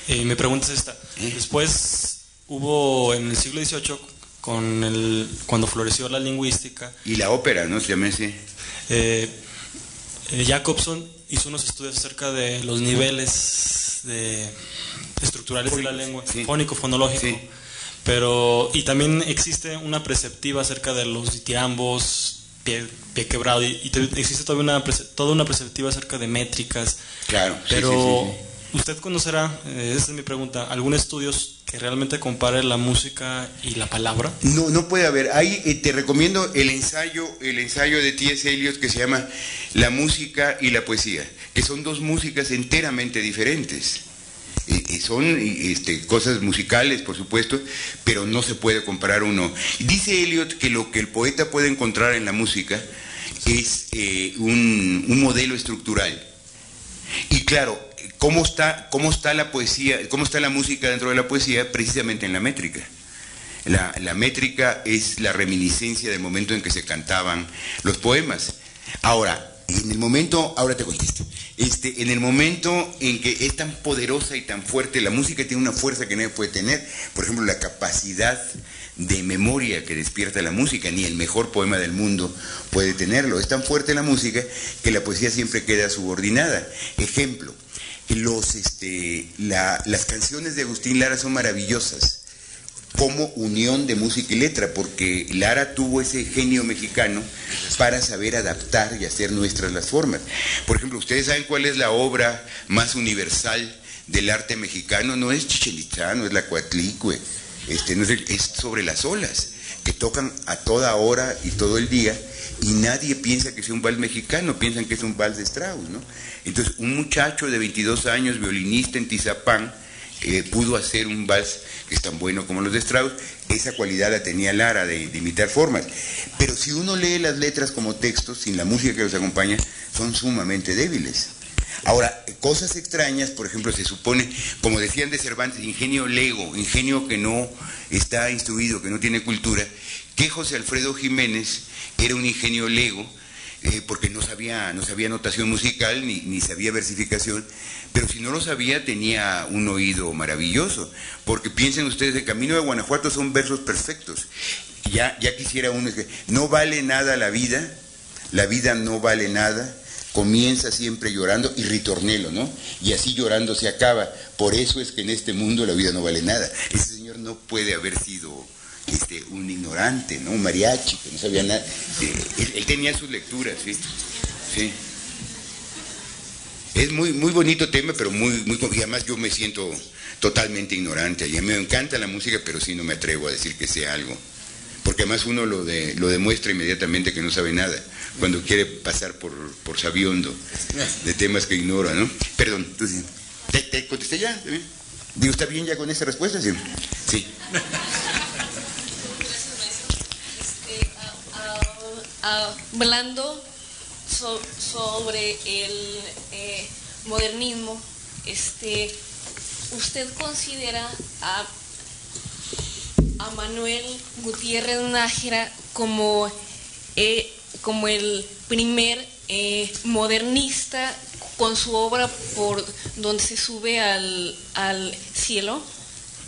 Y mi pregunta es esta. ¿Eh? Después hubo en el siglo XVIII, con el, cuando floreció la lingüística, Y la ópera, ¿no? Se llama ese. eh, eh, Jacobson hizo unos estudios acerca de los niveles de, estructurales de la lengua, sí. fónico, fonológico. Sí. Pero, y también existe una perceptiva acerca de los ditiambos, pie, pie quebrado, y, y te- existe todavía una, toda una perceptiva acerca de métricas. Claro, sí, Pero, sí, ¿usted conocerá, eh, esa es mi pregunta, algún estudio que realmente compare la música y la palabra? No, no puede haber. Ahí eh, te recomiendo el ensayo, el ensayo de T.S. Eliot que se llama La música y la poesía, que son dos músicas enteramente diferentes. Eh, son este, cosas musicales, por supuesto, pero no se puede comparar uno. Dice Eliot que lo que el poeta puede encontrar en la música es eh, un modelo estructural. Y claro, ¿cómo está, ¿cómo está la poesía, cómo está la música dentro de la poesía? Precisamente en la métrica. La, la métrica es la reminiscencia del momento en que se cantaban los poemas. Ahora, en el momento, ahora te contesto, este, en el momento en que es tan poderosa y tan fuerte, la música tiene una fuerza que nadie puede tener, por ejemplo, la capacidad de memoria que despierta la música, ni el mejor poema del mundo puede tenerlo. Es tan fuerte la música que la poesía siempre queda subordinada. Ejemplo, los, este, las canciones de Agustín Lara son maravillosas como unión de música y letra, porque Lara tuvo ese genio mexicano para saber adaptar y hacer nuestras las formas. Por ejemplo, ¿ustedes saben cuál es la obra más universal del arte mexicano? No es Chichen no es la Coatlicue, este, no es, es sobre las olas, que tocan a toda hora y todo el día, y nadie piensa que sea un vals mexicano, piensan que es un vals de Strauss, ¿no? Entonces, un muchacho de 22 años, violinista en Tizapán, eh, pudo hacer un vals que es tan bueno como los de Strauss, esa cualidad la tenía Lara de, imitar formas. Pero si uno lee las letras como textos, sin la música que los acompaña, son sumamente débiles. Ahora, cosas extrañas, por ejemplo, se supone, como decían de Cervantes, ingenio lego, ingenio que no está instruido, que no tiene cultura, que José Alfredo Jiménez era un ingenio lego, eh, porque no sabía, no sabía notación musical ni, ni sabía versificación, pero si no lo sabía tenía un oído maravilloso, porque piensen ustedes, el Camino de Guanajuato son versos perfectos. Ya, ya quisiera uno no vale nada la vida, la vida no vale nada, comienza siempre llorando y ritornelo, ¿no? Y así llorando se acaba. Por eso es que en este mundo la vida no vale nada. Ese señor no puede haber sido este, un ignorante, ¿no? Un mariachi, que no sabía nada. Eh, él, tenía sus lecturas, sí. Sí. Es muy, muy bonito tema, pero muy, muy, y además yo me siento totalmente ignorante. Y a mí me encanta la música, pero sí no me atrevo a decir que sea algo. Porque además uno lo, de, lo demuestra inmediatamente que no sabe nada, cuando quiere pasar por, por sabiondo de temas que ignora, ¿no? Perdón, tú sí. ¿Te, contesté ya? Digo, ¿está bien ya con esa respuesta? Sí. Sí. Hablando sobre el eh, modernismo, este, ¿usted considera a, a Manuel Gutiérrez Nájera como, eh, como el primer eh, modernista con su obra por donde se sube al, al cielo?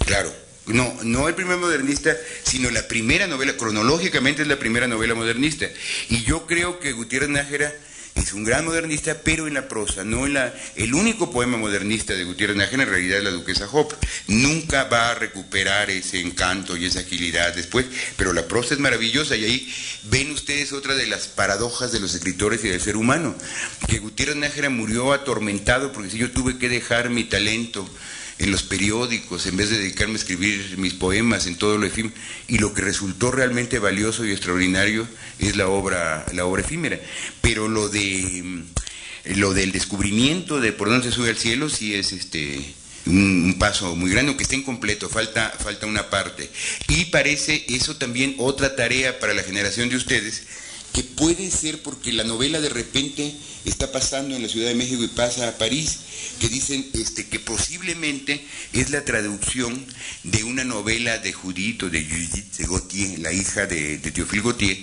Claro. No, no el primer modernista, sino la primera novela, cronológicamente es la primera novela modernista. Y yo creo que Gutiérrez Nájera es un gran modernista, pero en la prosa, no en la... El único poema modernista de Gutiérrez Nájera en realidad es la Duquesa Hop. Nunca va a recuperar ese encanto y esa agilidad después, pero la prosa es maravillosa y ahí ven ustedes otra de las paradojas de los escritores y del ser humano, que Gutiérrez Nájera murió atormentado porque si yo tuve que dejar mi talento en los periódicos, en vez de dedicarme a escribir mis poemas en todo lo efímero. Y lo que resultó realmente valioso y extraordinario es la obra, la obra efímera. Pero lo de mm, lo del descubrimiento de por dónde se sube al cielo sí es este un, paso muy grande, aunque esté incompleto, falta, falta una parte. Y parece eso también otra tarea para la generación de ustedes, que puede ser porque la novela de repente está pasando en la Ciudad de México y pasa a París, que dicen este, que posiblemente es la traducción de una novela de Judith o de Judith Gautier, la hija de, de Teofil Gautier,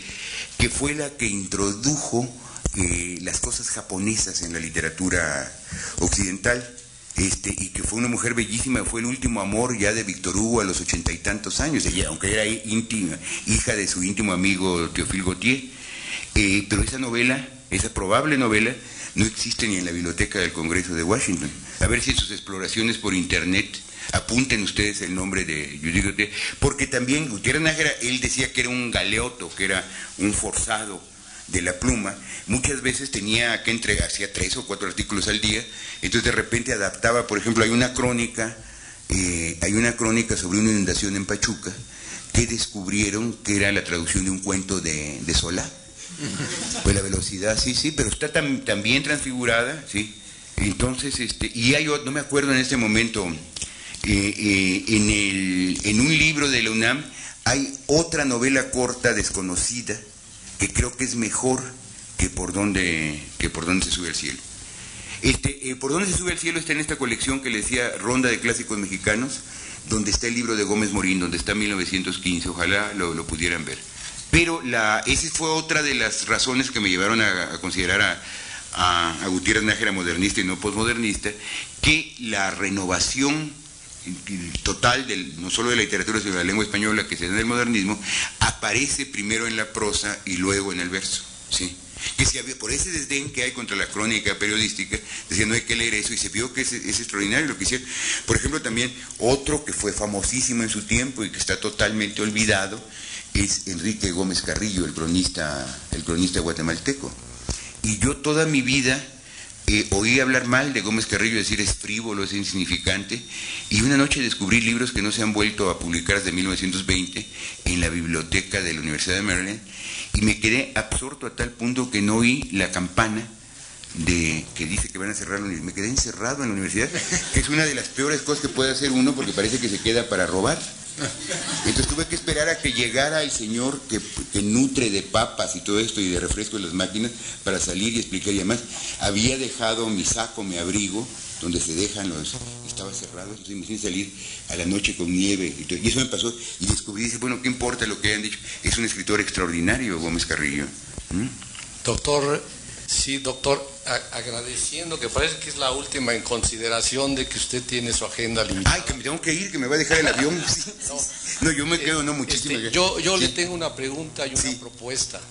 que fue la que introdujo eh, las cosas japonesas en la literatura occidental. Este, y que fue una mujer bellísima, fue el último amor ya de Víctor Hugo a los ochenta y tantos años, ella, aunque era íntima, hija de su íntimo amigo Teofil Gautier. Eh, pero esa novela, esa probable novela, no existe ni en la biblioteca del Congreso de Washington. A ver si en sus exploraciones por internet apunten ustedes el nombre de Judith porque también Gutiérrez Nájera, él decía que era un galeoto, que era un forzado de la pluma, muchas veces tenía que entregar, hacía tres o cuatro artículos al día, entonces de repente adaptaba, por ejemplo, hay una crónica, eh, hay una crónica sobre una inundación en Pachuca, que descubrieron que era la traducción de un cuento de, de Solá pues la velocidad, sí, sí, pero está tan, bien transfigurada, sí. Entonces, este, y hay no me acuerdo en este momento, eh, eh, en, el, en un libro de la UNAM hay otra novela corta desconocida que creo que es mejor que por donde, que por donde se sube al cielo. Este, eh, por donde se sube al cielo está en esta colección que le decía Ronda de Clásicos Mexicanos, donde está el libro de Gómez Morín, donde está 1915, ojalá lo, lo pudieran ver. Pero la, esa fue otra de las razones que me llevaron a, considerar a, a, a Gutiérrez Nájera modernista y no posmodernista, que la renovación total del, no solo de la literatura sino de la lengua española que se da en el modernismo aparece primero en la prosa y luego en el verso sí que si había, por ese desdén que hay contra la crónica periodística, decía no hay que leer eso, y se vio que es, es extraordinario lo que hicieron. Por ejemplo, también otro que fue famosísimo en su tiempo y que está totalmente olvidado, es Enrique Gómez Carrillo, el cronista, el cronista guatemalteco. Y yo toda mi vida eh, oí hablar mal de Gómez Carrillo, decir es frívolo, es insignificante, y una noche descubrí libros que no se han vuelto a publicar desde 1920 en la biblioteca de la Universidad de Maryland, y me quedé absorto a tal punto que no oí la campana de que dice que van a cerrar la universidad. Me quedé encerrado en la universidad, que es una de las peores cosas que puede hacer uno porque parece que se queda para robar. Entonces tuve que esperar a que llegara el señor que, nutre de papas y todo esto y de refrescos las máquinas para salir y explicar. Y además había dejado mi saco, mi abrigo, donde se dejan los... Estaba cerrado, entonces me hice salir a la noche con nieve. Y, todo, y eso me pasó. Y descubrí, dice, bueno, ¿qué importa lo que hayan dicho? Es un escritor extraordinario, Gómez Carrillo. ¿Mm? Doctor, sí, doctor, agradeciendo que parece que es la última en consideración de que usted tiene su agenda limitada. Ay, que me tengo que ir, que me va a dejar el avión. No, no, yo me quedo, no, muchísimas este, Yo, yo sí. le tengo una pregunta y una sí. propuesta.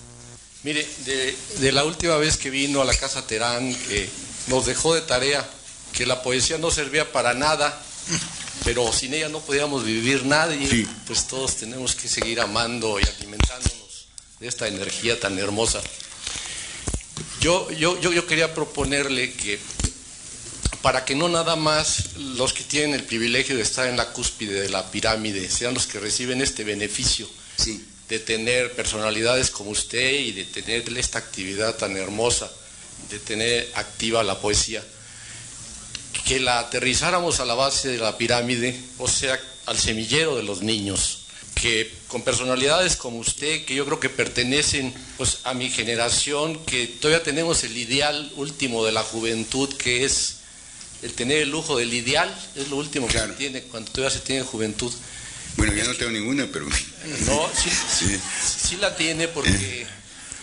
Mire, de, de, la última vez que vino a la Casa Terán, que nos dejó de tarea que la poesía no servía para nada, pero sin ella no podíamos vivir nadie, pues todos tenemos que seguir amando y alimentándonos de esta energía tan hermosa. Yo, yo, yo, yo quería proponerle que para que no nada más los que tienen el privilegio de estar en la cúspide de la pirámide sean los que reciben este beneficio sí. de tener personalidades como usted y de tener esta actividad tan hermosa, de tener activa la poesía, que la aterrizáramos a la base de la pirámide, o sea, al semillero de los niños, que con personalidades como usted, que yo creo que pertenecen pues, a mi generación, que todavía tenemos el ideal último de la juventud, que es el tener el lujo del ideal, es lo último claro. que se tiene cuando todavía se tiene juventud. Bueno, ya no tengo ninguna, pero... No, sí, sí. sí la tiene porque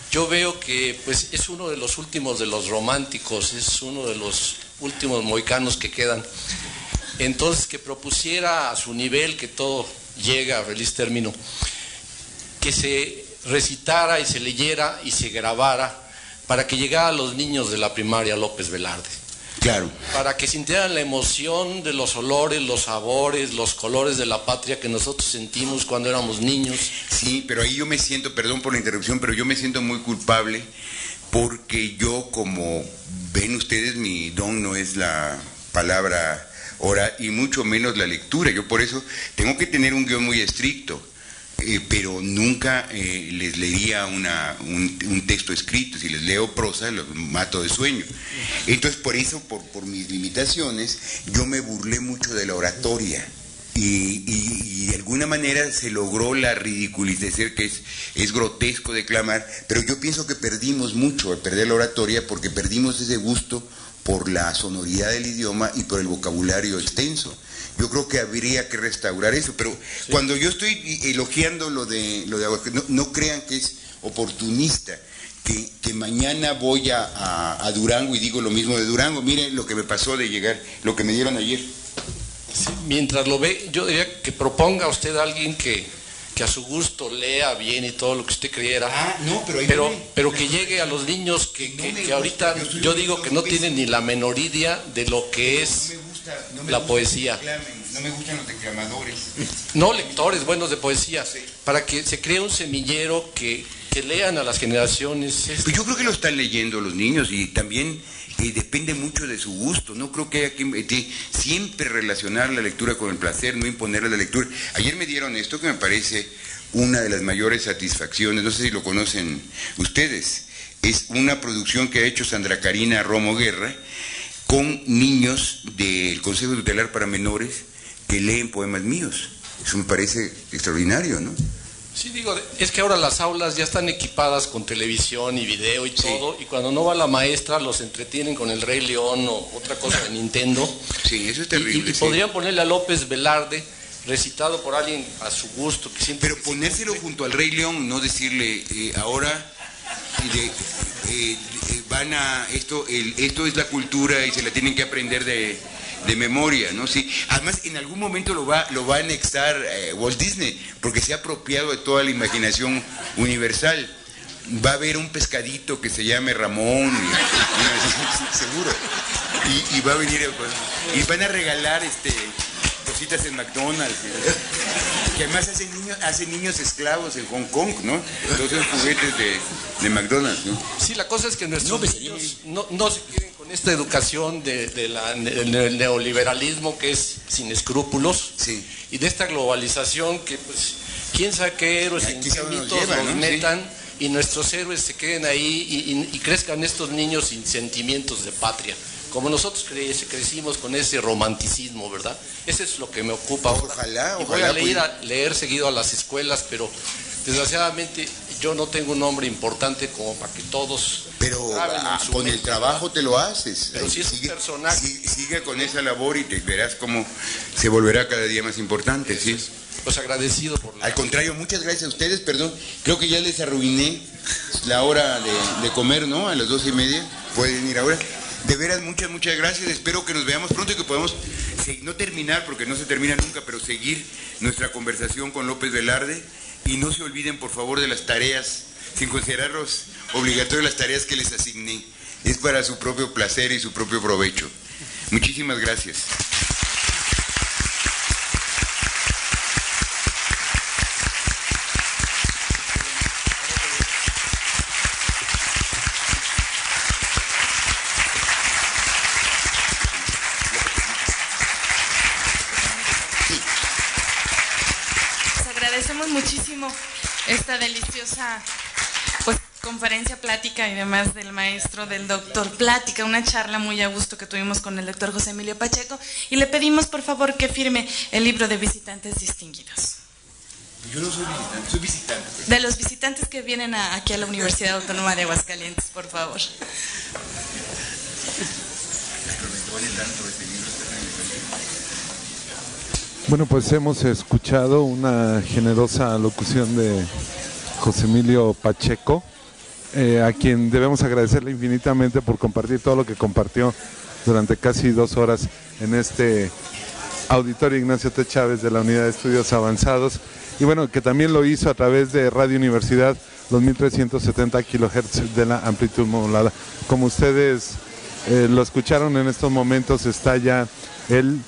yo veo que pues, es uno de los últimos de los románticos, es uno de los últimos moicanos que quedan. Entonces, que propusiera a su nivel, que todo llega a feliz término, que se recitara y se leyera y se grabara para que llegara a los niños de la primaria López Velarde. Claro. Para que sintieran la emoción de los olores, los sabores, los colores de la patria que nosotros sentimos cuando éramos niños. Sí, pero ahí yo me siento, perdón por la interrupción, pero yo me siento muy culpable porque yo, como ven ustedes, mi don no es la palabra oral y mucho menos la lectura. Yo por eso tengo que tener un guion muy estricto. Eh, pero nunca eh, les leería una, un, un, texto escrito. Si les leo prosa, los mato de sueño. Entonces, por eso, por, por mis limitaciones, yo me burlé mucho de la oratoria. Y, y, y, de alguna manera se logró la ridiculización, que es, es grotesco declamar, pero yo pienso que perdimos mucho al perder la oratoria porque perdimos ese gusto por la sonoridad del idioma y por el vocabulario extenso. Yo creo que habría que restaurar eso, pero sí. cuando yo estoy elogiando lo de, lo de no, no crean que es oportunista. Que, que, mañana voy a, a, a, Durango y digo lo mismo de Durango. Miren lo que me pasó de llegar, lo que me dieron ayer. Sí, mientras lo ve, yo diría que proponga usted a alguien que, que a su gusto lea bien y todo lo que usted creyera. Ah, no, pero, pero, no me, pero que llegue a los niños que, no que, que gusta, ahorita yo, yo digo que no tienen ni la menor idea de lo que es gusta, la poesía. no me gustan los declamadores. No lectores buenos de poesía. Sí. Para que se cree un semillero que, que lean a las generaciones. Pues yo creo que lo están leyendo los niños y también eh, depende mucho de su gusto. No creo que haya que siempre relacionar la lectura con el placer, no imponerle la lectura. Ayer me dieron esto que me parece una de las mayores satisfacciones, no sé si lo conocen ustedes. Es una producción que ha hecho Sandra Karina Romo Guerra con niños del Consejo Tutelar para Menores que leen poemas míos. Eso me parece extraordinario, ¿no? Sí, digo, es que ahora las aulas ya están equipadas con televisión y video y todo, y cuando no va la maestra los entretienen con el Rey León o otra cosa de Nintendo. Sí, eso es terrible. Y, y sí. podrían ponerle a López Velarde recitado por alguien a su gusto. Que siempre Pero ponérselo junto al Rey León, no decirle eh, ahora eh, eh, van a esto el- esto es la cultura y se la tienen que aprender de, de memoria, ¿no? Sí. Además, en algún momento lo va lo va a anexar eh, Walt Disney porque se ha apropiado de toda la imaginación universal. Va a haber un pescadito que se llame Ramón, seguro. Y, y va a venir y van a regalar este cositas en McDonald's. Que además hacen niños, hacen niños esclavos en Hong Kong, ¿no? Todos esos juguetes de, de McDonald's, ¿no? Sí, la cosa es que nuestros No, niños no, no se quieren con esta educación de, de la- del neoliberalismo que es sin escrúpulos y de esta globalización que pues quién sabe qué héroes infinitos nos lleva, nos ¿no? metan y nuestros héroes se queden ahí y, y- y crezcan estos niños sin sentimientos de patria. Como nosotros cre- crecimos con ese romanticismo, ¿verdad? Eso es lo que me ocupa ahora. Ojalá, Y voy ojalá, a leer, pues. a- leer seguido a las escuelas, pero desgraciadamente yo no tengo un nombre importante como para que todos Pero ah, con el trabajo te lo haces. Pero si es un sigue, personaje. sigue- sigue con esa labor y te verás cómo se volverá cada día más importante, ¿sí? Pues agradecido por Al contrario, muchas gracias a ustedes, perdón. Creo que ya les arruiné la hora de, de comer, ¿no? A las doce y media. Pueden ir ahora. De veras, muchas, muchas gracias. Espero que nos veamos pronto y que podamos no terminar, porque no se termina nunca, pero seguir nuestra conversación con López Velarde. Y no se olviden, por favor, de las tareas, sin considerarlos obligatorias las tareas que les asigné. Es para su propio placer y su propio provecho. Muchísimas gracias. Les agradecemos muchísimo esta deliciosa pues conferencia, plática y demás del maestro, del doctor Plática, una charla muy a gusto que tuvimos con el doctor José Emilio Pacheco y le pedimos por favor que firme el libro de visitantes distinguidos. Yo no soy visitante, soy visitante. De los visitantes que vienen a- aquí a la Universidad Autónoma de Aguascalientes, por favor. Bueno, pues hemos escuchado una generosa locución de José Emilio Pacheco, eh, a quien debemos agradecerle infinitamente por compartir todo lo que compartió durante casi dos horas en este auditorio Ignacio T. Chávez de la Unidad de Estudios Avanzados y bueno, que también lo hizo a través de Radio Universidad 2370 kHz de la amplitud modulada. Como ustedes eh, lo escucharon en estos momentos, está ya el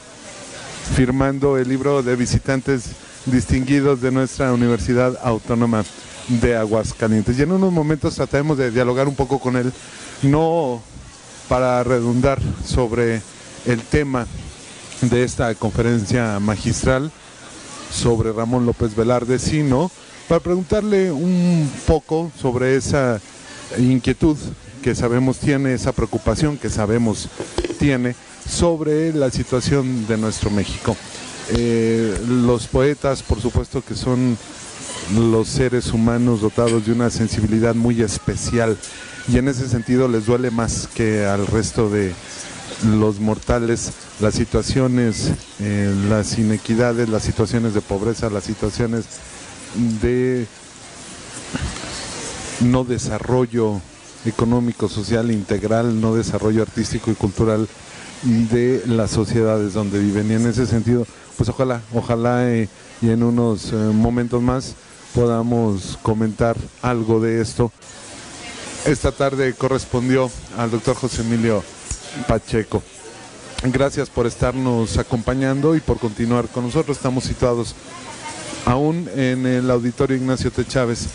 firmando el libro de visitantes distinguidos de nuestra Universidad Autónoma de Aguascalientes. Y en unos momentos trataremos de dialogar un poco con él, no para redundar sobre el tema de esta conferencia magistral sobre Ramón López Velarde, sino para preguntarle un poco sobre esa inquietud que sabemos tiene, esa preocupación que sabemos tiene sobre la situación de nuestro México. Eh, los poetas, por supuesto que son los seres humanos dotados de una sensibilidad muy especial y en ese sentido les duele más que al resto de los mortales las situaciones, eh, las inequidades, las situaciones de pobreza, las situaciones de no desarrollo económico, social, integral, no desarrollo artístico y cultural de las sociedades donde viven. Y en ese sentido, pues ojalá, ojalá eh, y en unos eh, momentos más podamos comentar algo de esto. Esta tarde correspondió al doctor José Emilio Pacheco. Gracias por estarnos acompañando y por continuar con nosotros. Estamos situados aún en el auditorio Ignacio T. Chávez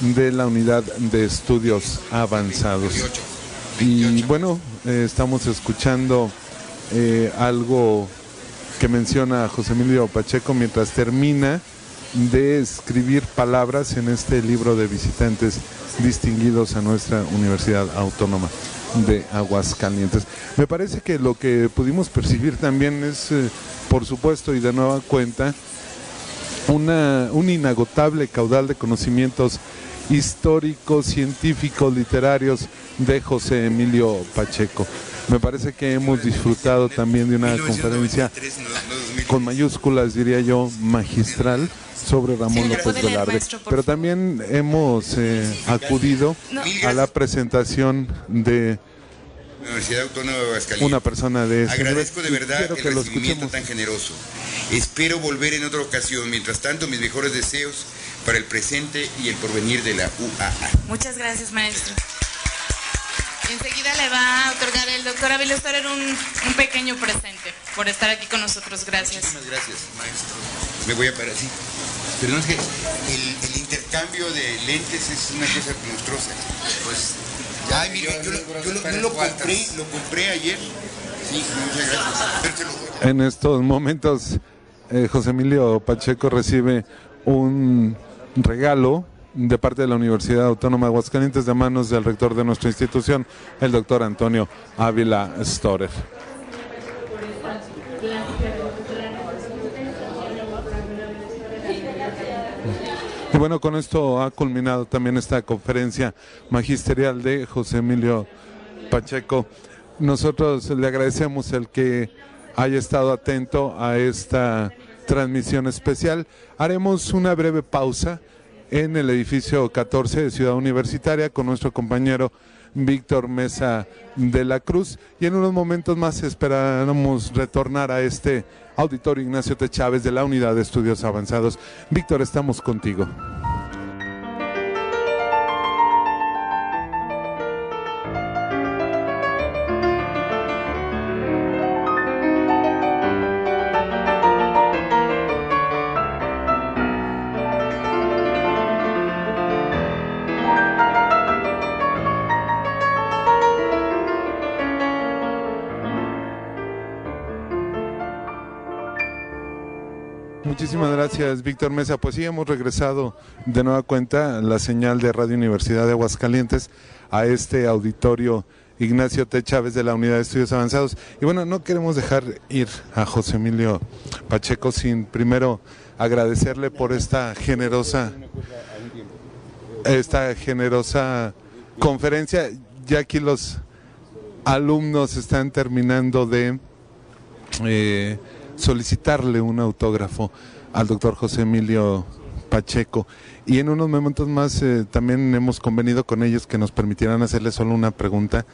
de la Unidad de Estudios Avanzados. Y bueno, eh, estamos escuchando eh, algo que menciona José Emilio Pacheco mientras termina de escribir palabras en este libro de visitantes distinguidos a nuestra Universidad Autónoma de Aguascalientes. Me parece que lo que pudimos percibir también es, eh, por supuesto y de nueva cuenta, una, un inagotable caudal de conocimientos históricos, científicos, literarios de José Emilio Pacheco. Me parece que hemos disfrutado también de una conferencia 1993, no, no 2003. con mayúsculas diría yo, magistral sobre Ramón Sí, López Velarde. maestro, Pero también hemos eh, acudido No. a la presentación de Universidad Autónoma de Aguascalientes. una persona de este Agradezco de verdad Quiero el que recibimiento tan generoso. Espero volver en otra ocasión. Mientras tanto, mis mejores deseos para el presente y el porvenir de la UAA. Muchas gracias, maestro. Enseguida le va a otorgar el doctor Ávila Storer un, un pequeño presente por estar aquí con nosotros. Gracias. Muchísimas gracias, maestro. Me voy a parar así. Pero no es que el, el intercambio de lentes es una cosa monstruosa. Pues. Ay, mire, yo, lo- yo lo, yo lo compré, lo compré ayer. Sí, muchas gracias. Lo. En estos momentos, eh, José Emilio Pacheco recibe un regalo de parte de la Universidad Autónoma de Aguascalientes de manos del rector de nuestra institución, el doctor Antonio Ávila Storer. Y bueno, con esto ha culminado también esta conferencia magisterial de José Emilio Pacheco. Nosotros le agradecemos el que haya estado atento a esta transmisión especial. Haremos una breve pausa en el edificio 14 de Ciudad Universitaria con nuestro compañero Víctor Mesa de la Cruz y en unos momentos más esperamos retornar a este auditorio Ignacio T. Chávez de la Unidad de Estudios Avanzados. Víctor, estamos contigo. Gracias, Víctor Mesa. Pues sí, hemos regresado de nueva cuenta la señal de Radio Universidad de Aguascalientes a este auditorio Ignacio T. Chávez de la Unidad de Estudios Avanzados. Y bueno, no queremos dejar ir a José Emilio Pacheco sin primero agradecerle por esta generosa, esta generosa conferencia. Ya aquí los alumnos están terminando de eh, solicitarle un autógrafo al doctor José Emilio Pacheco. Y en unos momentos más eh, también hemos convenido con ellos que nos permitieran hacerle solo una pregunta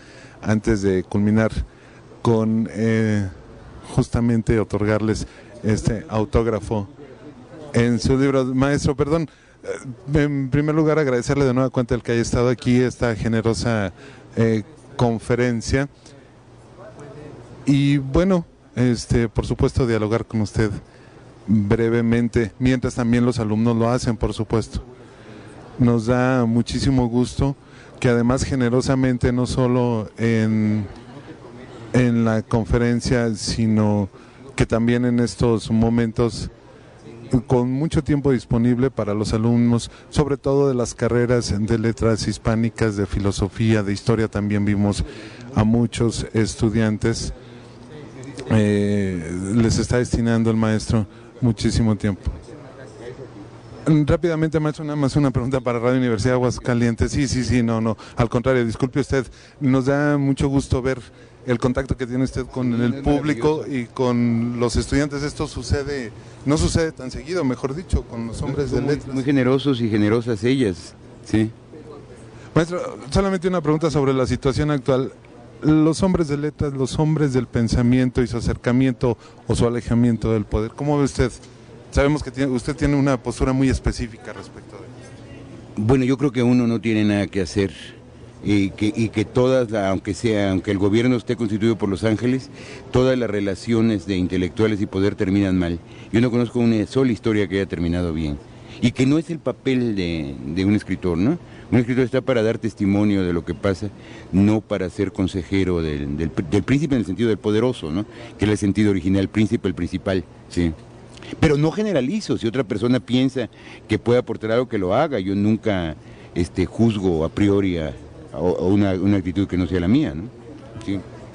antes de culminar con eh, justamente otorgarles este autógrafo en su libro. Maestro, perdón, eh, en primer lugar agradecerle de nueva cuenta el que haya estado aquí, esta generosa eh, conferencia. Y bueno, este, por supuesto, dialogar con usted brevemente, mientras también los alumnos lo hacen, por supuesto. Nos da muchísimo gusto que además generosamente, no solo en, en la conferencia, sino que también en estos momentos con mucho tiempo disponible para los alumnos, sobre todo de las carreras de letras hispánicas, de filosofía, de historia, también vimos a muchos estudiantes eh, les está destinando el maestro muchísimo tiempo. Rápidamente, maestro, nada más una pregunta para Radio Universidad de Aguascalientes. Sí, sí, sí, no, no. Al contrario, disculpe usted. Nos da mucho gusto ver el contacto que tiene usted con el público y con los estudiantes. Esto sucede, no sucede tan seguido, mejor dicho, con los hombres de muy, letras. muy generosos y generosas ellas, sí. Maestro, solamente una pregunta sobre la situación actual. Los hombres de letras, los hombres del pensamiento y su acercamiento o su alejamiento del poder, ¿cómo ve usted? Sabemos que tiene- usted tiene una postura muy específica respecto de Bueno, yo creo que uno no tiene nada que hacer y que, y que todas, aunque sea, aunque el gobierno esté constituido por los ángeles, todas las relaciones de intelectuales y poder terminan mal. Yo no conozco una sola historia que haya terminado bien y que no es el papel de un escritor, ¿no? Un escritor está para dar testimonio de lo que pasa, no para ser consejero del, príncipe en el sentido del poderoso, ¿no? Que es el sentido original, príncipe, el principal, sí. Pero no generalizo, si otra persona piensa que puede aportar algo, que lo haga. Yo nunca este, juzgo a priori a, una, actitud que no sea la mía, ¿no?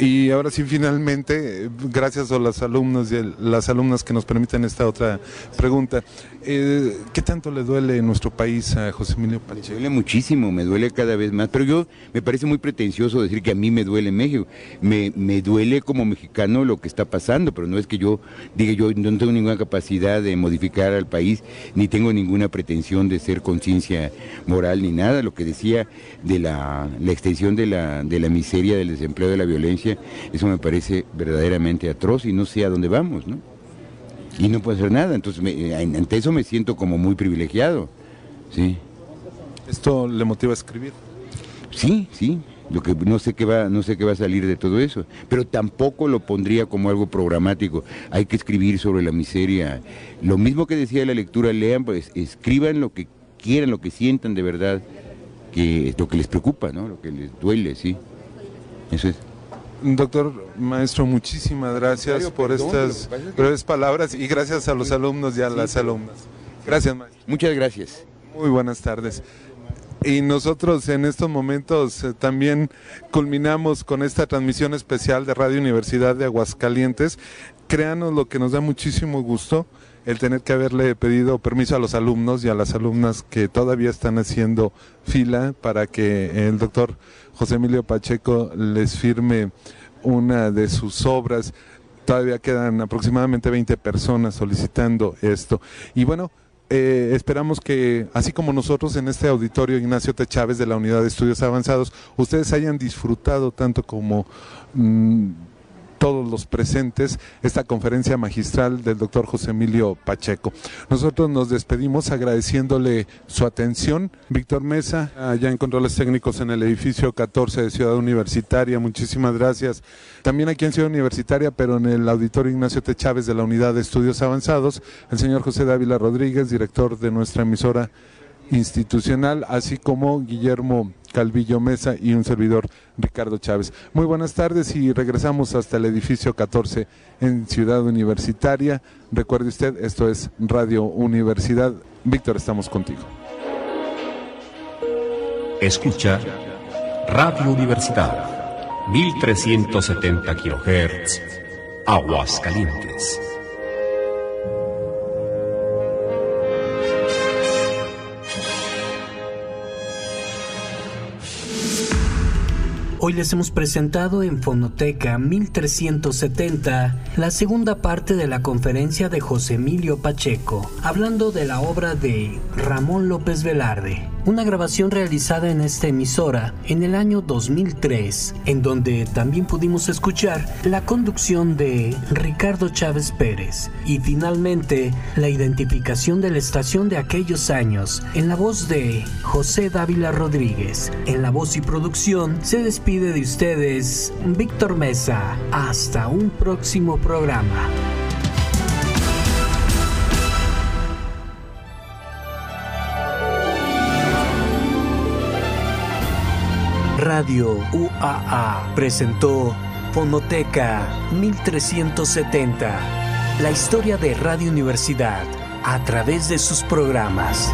Y ahora sí, finalmente, gracias a los alumnos y las alumnas que nos permiten esta otra pregunta, eh, ¿qué tanto le duele en nuestro país a José Emilio Pacheco? Me duele muchísimo, me duele cada vez más, pero yo me parece muy pretencioso decir que a mí me duele México. Me, me duele como mexicano lo que está pasando, pero no es que yo diga yo no tengo ninguna capacidad de modificar al país, ni tengo ninguna pretensión de ser conciencia moral ni nada. Lo que decía de la, la extensión de la, de la miseria, del desempleo, de la violencia, eso me parece verdaderamente atroz y no sé a dónde vamos, ¿no? Y no puedo hacer nada, entonces me, ante eso me siento como muy privilegiado, ¿sí? ¿Esto le motiva a escribir? Sí, sí, lo que no sé qué va no sé qué va a salir de todo eso pero tampoco lo pondría como algo programático hay que escribir sobre la miseria lo mismo que decía la lectura lean pues escriban lo que quieran lo que sientan de verdad que es lo que les preocupa no lo que les duele sí eso es Doctor Maestro, muchísimas gracias por estas breves palabras y gracias a los alumnos y a las alumnas. Gracias, maestro. Muchas gracias. Muy buenas tardes. Y nosotros en estos momentos eh, también culminamos con esta transmisión especial de Radio Universidad de Aguascalientes. Créanos lo que nos da muchísimo gusto el tener que haberle pedido permiso a los alumnos y a las alumnas que todavía están haciendo fila para que el doctor José Emilio Pacheco les firme una de sus obras. Todavía quedan aproximadamente 20 personas solicitando esto. Y bueno, eh, esperamos que, así como nosotros en este auditorio Ignacio T. Chávez de la Unidad de Estudios Avanzados, ustedes hayan disfrutado tanto como... Mm, todos los presentes esta conferencia magistral del doctor José Emilio Pacheco. Nosotros nos despedimos agradeciéndole su atención. Víctor Mesa, allá en controles técnicos en el edificio 14 de Ciudad Universitaria, muchísimas gracias. También aquí en Ciudad Universitaria, pero en el auditorio Ignacio T. Chávez de la Unidad de Estudios Avanzados, el señor José Dávila Rodríguez, director de nuestra emisora institucional, así como Guillermo Calvillo Mesa y un servidor Ricardo Chávez. Muy buenas tardes y regresamos hasta el edificio 14 en Ciudad Universitaria. Recuerde usted, esto es Radio Universidad. Víctor, estamos contigo. Escucha Radio Universidad, 1370 kHz, Aguascalientes. Hoy les hemos presentado en Fonoteca 1370 la segunda parte de la conferencia de José Emilio Pacheco, hablando de la obra de Ramón López Velarde, una grabación realizada en esta emisora en el año 2003, en donde también pudimos escuchar la conducción de Ricardo Chávez Pérez y finalmente la identificación de la estación de aquellos años en la voz de José Dávila Rodríguez. En la voz y producción se despide de ustedes Víctor Mesa. Hasta un próximo programa. Radio UAA presentó Fonoteca 1370, la historia de Radio Universidad a través de sus programas.